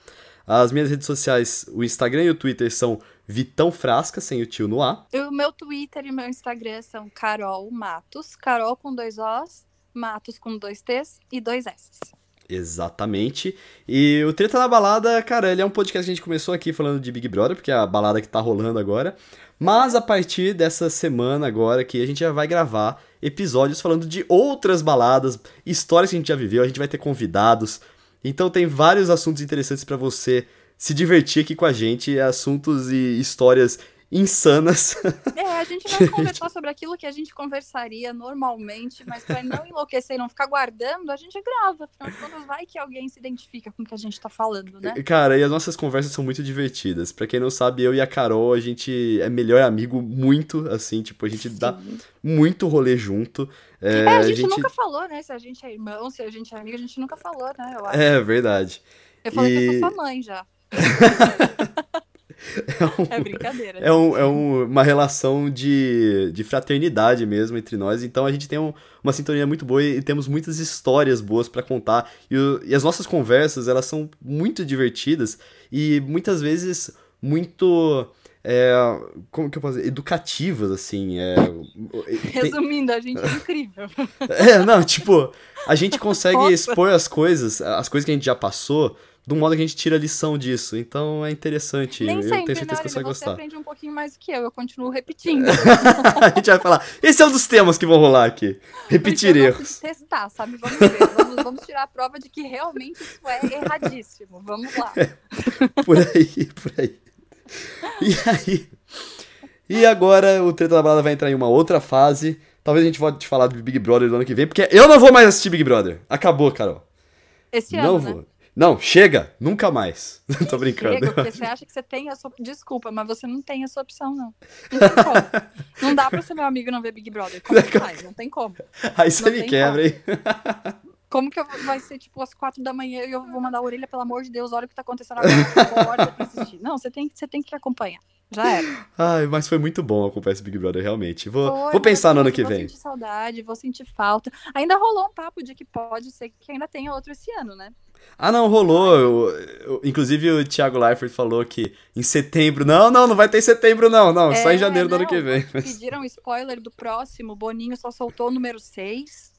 As minhas redes sociais, o Instagram e o Twitter são Vitão Frasca, sem o tio no A. O meu Twitter e o meu Instagram são Carol Matos, Carol com dois Os, Matos com dois T's e dois S's. Exatamente. E o Treta na Balada, cara, ele é um podcast que a gente começou aqui falando de Big Brother, porque é a balada que tá rolando agora. Mas a partir dessa semana agora que a gente já vai gravar episódios falando de outras baladas, histórias que a gente já viveu, a gente vai ter convidados. Então tem vários assuntos interessantes pra você se divertir aqui com a gente, assuntos e histórias insanas. É, a gente vai conversar sobre aquilo que a gente conversaria normalmente, mas para não enlouquecer e não ficar guardando, a gente grava. Afinal de contas, vai que alguém se identifica com o que a gente tá falando, né? Cara, e as nossas conversas são muito divertidas. Pra quem não sabe, eu e a Carol, a gente é melhor amigo muito, assim, tipo, a gente dá Sim. muito rolê junto. É, É, a gente, nunca falou, né? Se a gente é irmão, se a gente é amigo, a gente nunca falou, né? Eu, acho. É verdade. eu falei que eu e- sou sua mãe já. É brincadeira. É, um- é um- uma relação de, de fraternidade mesmo entre nós. Então a gente tem um- uma sintonia muito boa e temos muitas histórias boas pra contar. E, e as nossas conversas, elas são muito divertidas e muitas vezes muito. é, como que eu posso dizer? Educativas, assim. É, tem- Resumindo, a gente é incrível. É, não, tipo, a gente consegue expor as coisas, as coisas que a gente já passou, de um modo que a gente tira lição disso. Então é interessante. Nem eu sempre, tenho certeza né? que você vai Olha, você gostar. aprende um pouquinho mais do que eu, eu continuo repetindo. a gente vai falar. Esse é um dos temas que vão rolar aqui. Repetir erros. de testar, sabe? Vamos ver, vamos, vamos tirar a prova de que realmente isso é erradíssimo. Vamos lá. Por aí, por aí. E aí? E agora o Treta da Balada vai entrar em uma outra fase. Talvez a gente volte a falar do Big Brother do ano que vem, porque eu não vou mais assistir Big Brother. Acabou, Carol. Esse não ano, vou. né? Não, chega, nunca mais. Tô brincando. Chega, porque você acha que você tem a sua. Desculpa, mas você não tem essa opção, não. Não tem como. Não dá pra ser meu amigo e não ver Big Brother. Como que faz? Não tem como. Aí você Não me quebra, hein? Como que eu vai ser, tipo, às quatro da manhã e eu vou mandar a orelha, pelo amor de Deus, olha o que tá acontecendo agora. Não, você tem, você tem que acompanhar. Já era. Ai, mas foi muito bom acompanhar esse Big Brother, realmente. Vou, Foi, vou pensar no ano que vem. Vou sentir saudade, vou sentir falta. Ainda rolou um papo de que pode ser que ainda tenha outro esse ano, né? Ah, não, rolou. Eu- eu- inclusive o Thiago Leifert falou que em setembro. Não, não, não vai ter em setembro, não. Não, só em É, janeiro do ano não, que vem. Pediram spoiler do próximo, Boninho só soltou o número 6.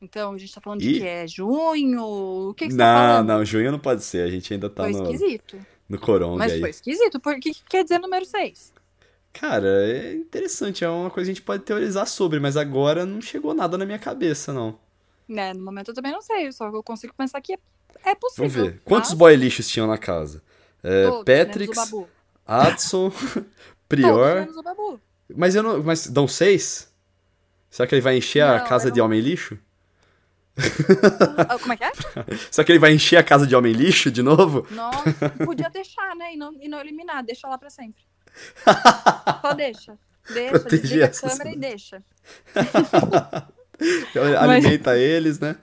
Então, a gente tá falando de que é junho. O que, que você tá Não, falando? não, junho não pode ser. A gente ainda tá Foi no, esquisito. no coronga Mas aí. foi esquisito. Por que, que quer dizer número 6? Cara, é interessante. É uma coisa que a gente pode teorizar sobre, mas agora não chegou nada na minha cabeça, não. Né, no momento eu também não sei, só que eu consigo pensar que é, é possível. Vamos ver. Quantos mas boy lixos tinham na casa? É, todos, Babu. Adson, Prior. Mas eu não. Mas dão seis? Será que ele vai encher a Não, casa eu de homem lixo? Ah, Como é que é? Será que ele vai encher a casa de homem lixo de novo? Nossa, podia deixar, né? E não, e não eliminar, deixa lá pra sempre. Só deixa. Deixa, Proteger desliga a câmera e deixa. Alimenta eles, né?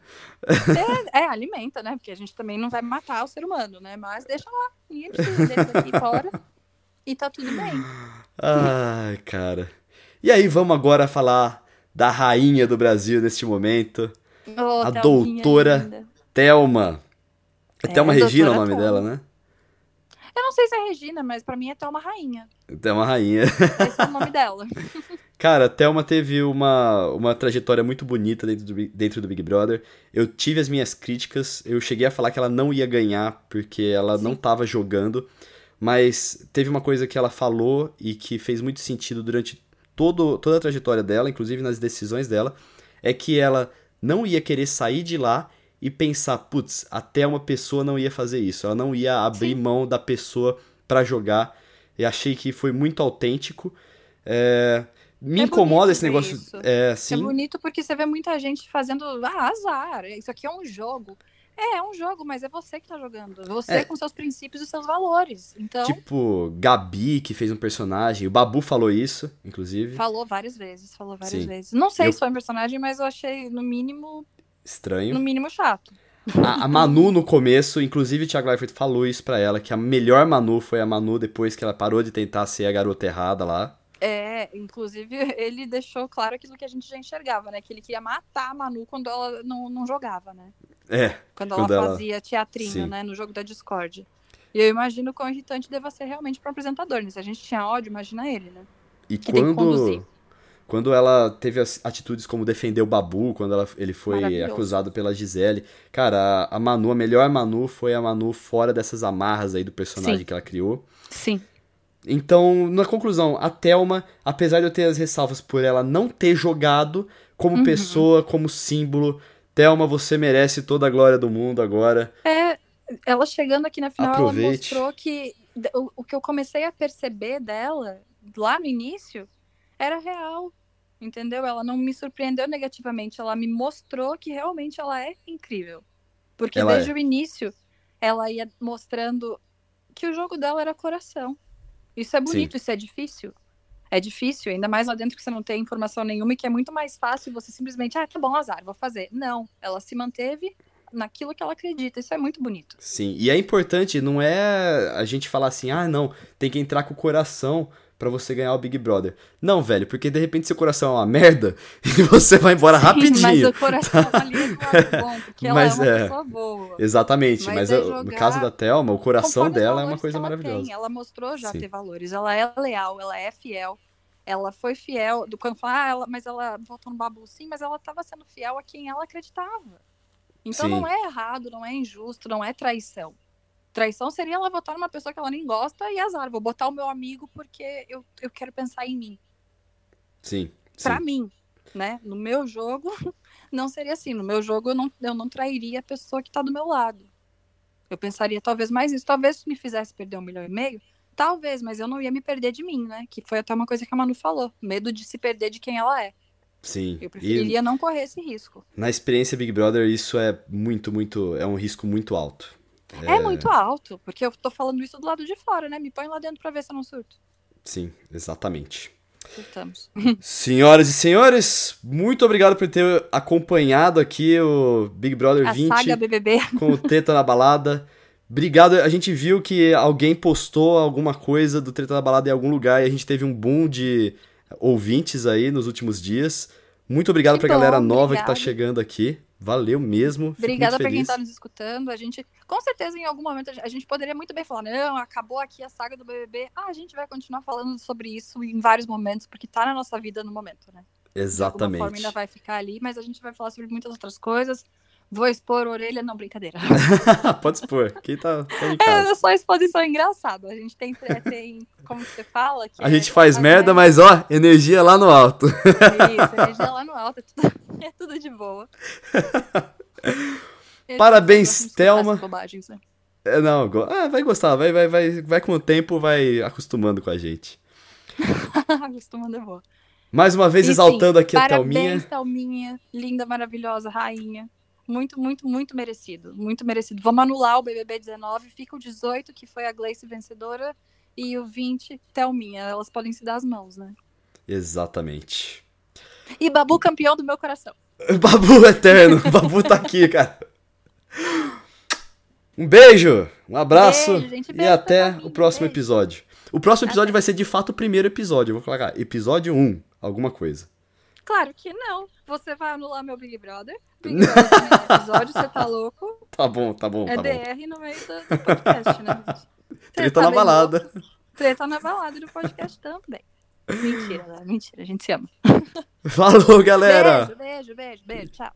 É, é, alimenta, né? Porque a gente também não vai matar o ser humano, né? Mas deixa lá. Ninguém precisa deles aqui fora. E tá tudo bem. Ai, cara. E aí, vamos agora falar da rainha do Brasil neste momento, Ô, A doutora linda. Thelma. É É, Thelma Regina o doutora nome Thelma. dela, né? Eu não sei se é Regina, mas pra mim é Thelma Rainha. Thelma Rainha. Esse é o nome dela. Cara, a Thelma teve uma, uma trajetória muito bonita dentro do, Big- dentro do Big Brother. Eu tive as minhas críticas, eu cheguei a falar que ela não ia ganhar porque ela não Sim. tava jogando, mas teve uma coisa que ela falou e que fez muito sentido durante todo, toda a trajetória dela, inclusive nas decisões dela, é que ela não ia querer sair de lá e pensar, putz, até uma pessoa não ia fazer isso, ela não ia abrir Sim. mão da pessoa pra jogar. E achei que foi muito autêntico. É, me É incomoda esse negócio. isso. É, É sim. bonito porque você vê muita gente fazendo ah, azar. Isso aqui é um jogo. É, é um jogo, mas é você que tá jogando. Você É. com seus princípios e seus valores. Então, Tipo, Gabi, que fez um personagem. O Babu falou isso, inclusive. falou várias vezes, falou várias Sim. vezes. Não sei Eu- se foi um personagem, mas eu achei, no mínimo, no Estranho. mínimo chato. A, a Manu no começo, inclusive o Thiago Leifert falou isso pra ela, que a melhor Manu foi a Manu depois que ela parou de tentar ser a garota errada lá. É, inclusive, ele deixou claro aquilo que a gente já enxergava, né? Que ele queria matar a Manu quando ela não, não jogava, né? É, Quando, Quando ela ela- fazia teatrinho, Sim. né? No jogo da Discord. E eu imagino quão irritante deva ser realmente para apresentador, né? Se a gente tinha ódio, imagina ele, né? e Que quando. Quando ela teve as atitudes como defender o Babu, quando ela, ele foi acusado pela Gisele. Cara, a, a Manu, a melhor Manu foi a Manu fora dessas amarras aí do personagem Sim. que ela criou. Sim. Então, na conclusão, a Thelma, apesar de eu ter as ressalvas por ela não ter jogado, como Uhum. pessoa, como símbolo, Thelma, você merece toda a glória do mundo agora. É, ela chegando aqui na final, Aproveite. ela mostrou que o, o que eu comecei a perceber dela lá no início era real. Entendeu? Ela não me surpreendeu negativamente, ela me mostrou que realmente ela é incrível. Porque Ela desde é. o início ela ia mostrando que o jogo dela era coração. Isso é bonito, isso é difícil. É difícil, ainda mais lá dentro que você não tem informação nenhuma e que é muito mais fácil você simplesmente, ah, tá bom, azar, vou fazer. Não, ela se manteve naquilo que ela acredita. Isso é muito bonito. Sim, e é importante, não é a gente falar assim, ah, não, tem que entrar com o coração pra você ganhar o Big Brother. Não, velho, porque de repente seu coração é uma merda e você vai embora Sim, rapidinho. mas o coração ali é bom, porque ela Mas é uma é. pessoa boa. Exatamente, Mas mas, é eu- no jogar caso da Thelma, o coração dela é uma coisa ela maravilhosa. tem. Ela mostrou já Sim. ter valores. Ela é leal, ela é fiel. Ela foi fiel. do- Quando fala, ah, ela, mas ela votou no Babu, sim, mas ela estava sendo fiel a quem ela acreditava. Então Sim. não é errado, não é injusto, não é traição. Traição seria ela votar numa pessoa que ela nem gosta e azar. Vou botar o meu amigo porque eu, eu quero pensar em mim. Sim. Pra sim. mim, né? No meu jogo, não seria assim. No meu jogo, eu não, eu não trairia a pessoa que tá do meu lado. Eu pensaria talvez mais isso. Talvez isso me fizesse perder um milhão e meio. Talvez, mas eu não ia me perder de mim, né? Que foi até uma coisa que a Manu falou. Medo de se perder de quem ela é. Sim. Eu E preferiria não correr esse risco. na experiência Big Brother, isso é muito, muito. É um risco muito alto. É... muito alto, porque eu tô falando isso do lado de fora, né? Me põe lá dentro pra ver se eu não surto. Sim, exatamente. Surtamos. Senhoras e senhores, muito obrigado por ter acompanhado aqui o Big Brother A 20 saga BBB. com o Treta na Balada. Obrigado, a gente viu que alguém postou alguma coisa do Treta na Balada em algum lugar e a gente teve um boom de ouvintes aí nos últimos dias. Muito obrigado Que pra galera bom, nova que tá chegando aqui. Valeu mesmo. Obrigada pra quem feliz. tá nos escutando. A gente, com certeza, em algum momento, a gente poderia muito bem falar: não, acabou aqui a saga do BBB. Ah, a gente vai continuar falando sobre isso em vários momentos, porque tá na nossa vida no momento, né? De alguma Exatamente. forma ainda vai ficar ali, mas a gente vai falar sobre muitas outras coisas. Vou expor a orelha, não, brincadeira. Pode expor. Quem tá, tá em É, casa. é só exposição engraçada. A gente tem, tem como que você fala? A é- gente faz merda, mas ó, energia lá no alto. Isso, energia lá no alto, é tudo, é tudo de boa. Parabéns, Thelma. bobagens, né? É, não, ah, vai gostar, vai, vai, vai, vai com o tempo, vai acostumando com a gente. Acostumando é boa. Mais uma vez E exaltando sim, aqui a Parabéns, Thelminha. Thelminha. Linda, maravilhosa, rainha. Muito, muito, muito merecido. Muito merecido. Vamos anular o BBB 19. Fica o 18, que foi a Gleice vencedora. E o 20, Thelminha. Elas podem se dar as mãos, né? Exatamente. E Babu, campeão do meu coração. Babu eterno, Babu tá aqui, cara. Um beijo, um abraço Beijo, gente. e até o próximo beijo. episódio. O próximo episódio vai ser de fato o primeiro episódio. Eu vou colocar episódio 1, alguma coisa. Claro que não. Você vai anular meu Big Brother. Big Brother é episódio, você tá louco? Tá bom, tá bom, É tá bom. DR no meio do, do podcast, né? Treta tá na balada. louco? Treta na balada do podcast também. Mentira, né? mentira, a gente se ama. Falou, galera! Beijo, beijo, beijo, beijo, tchau.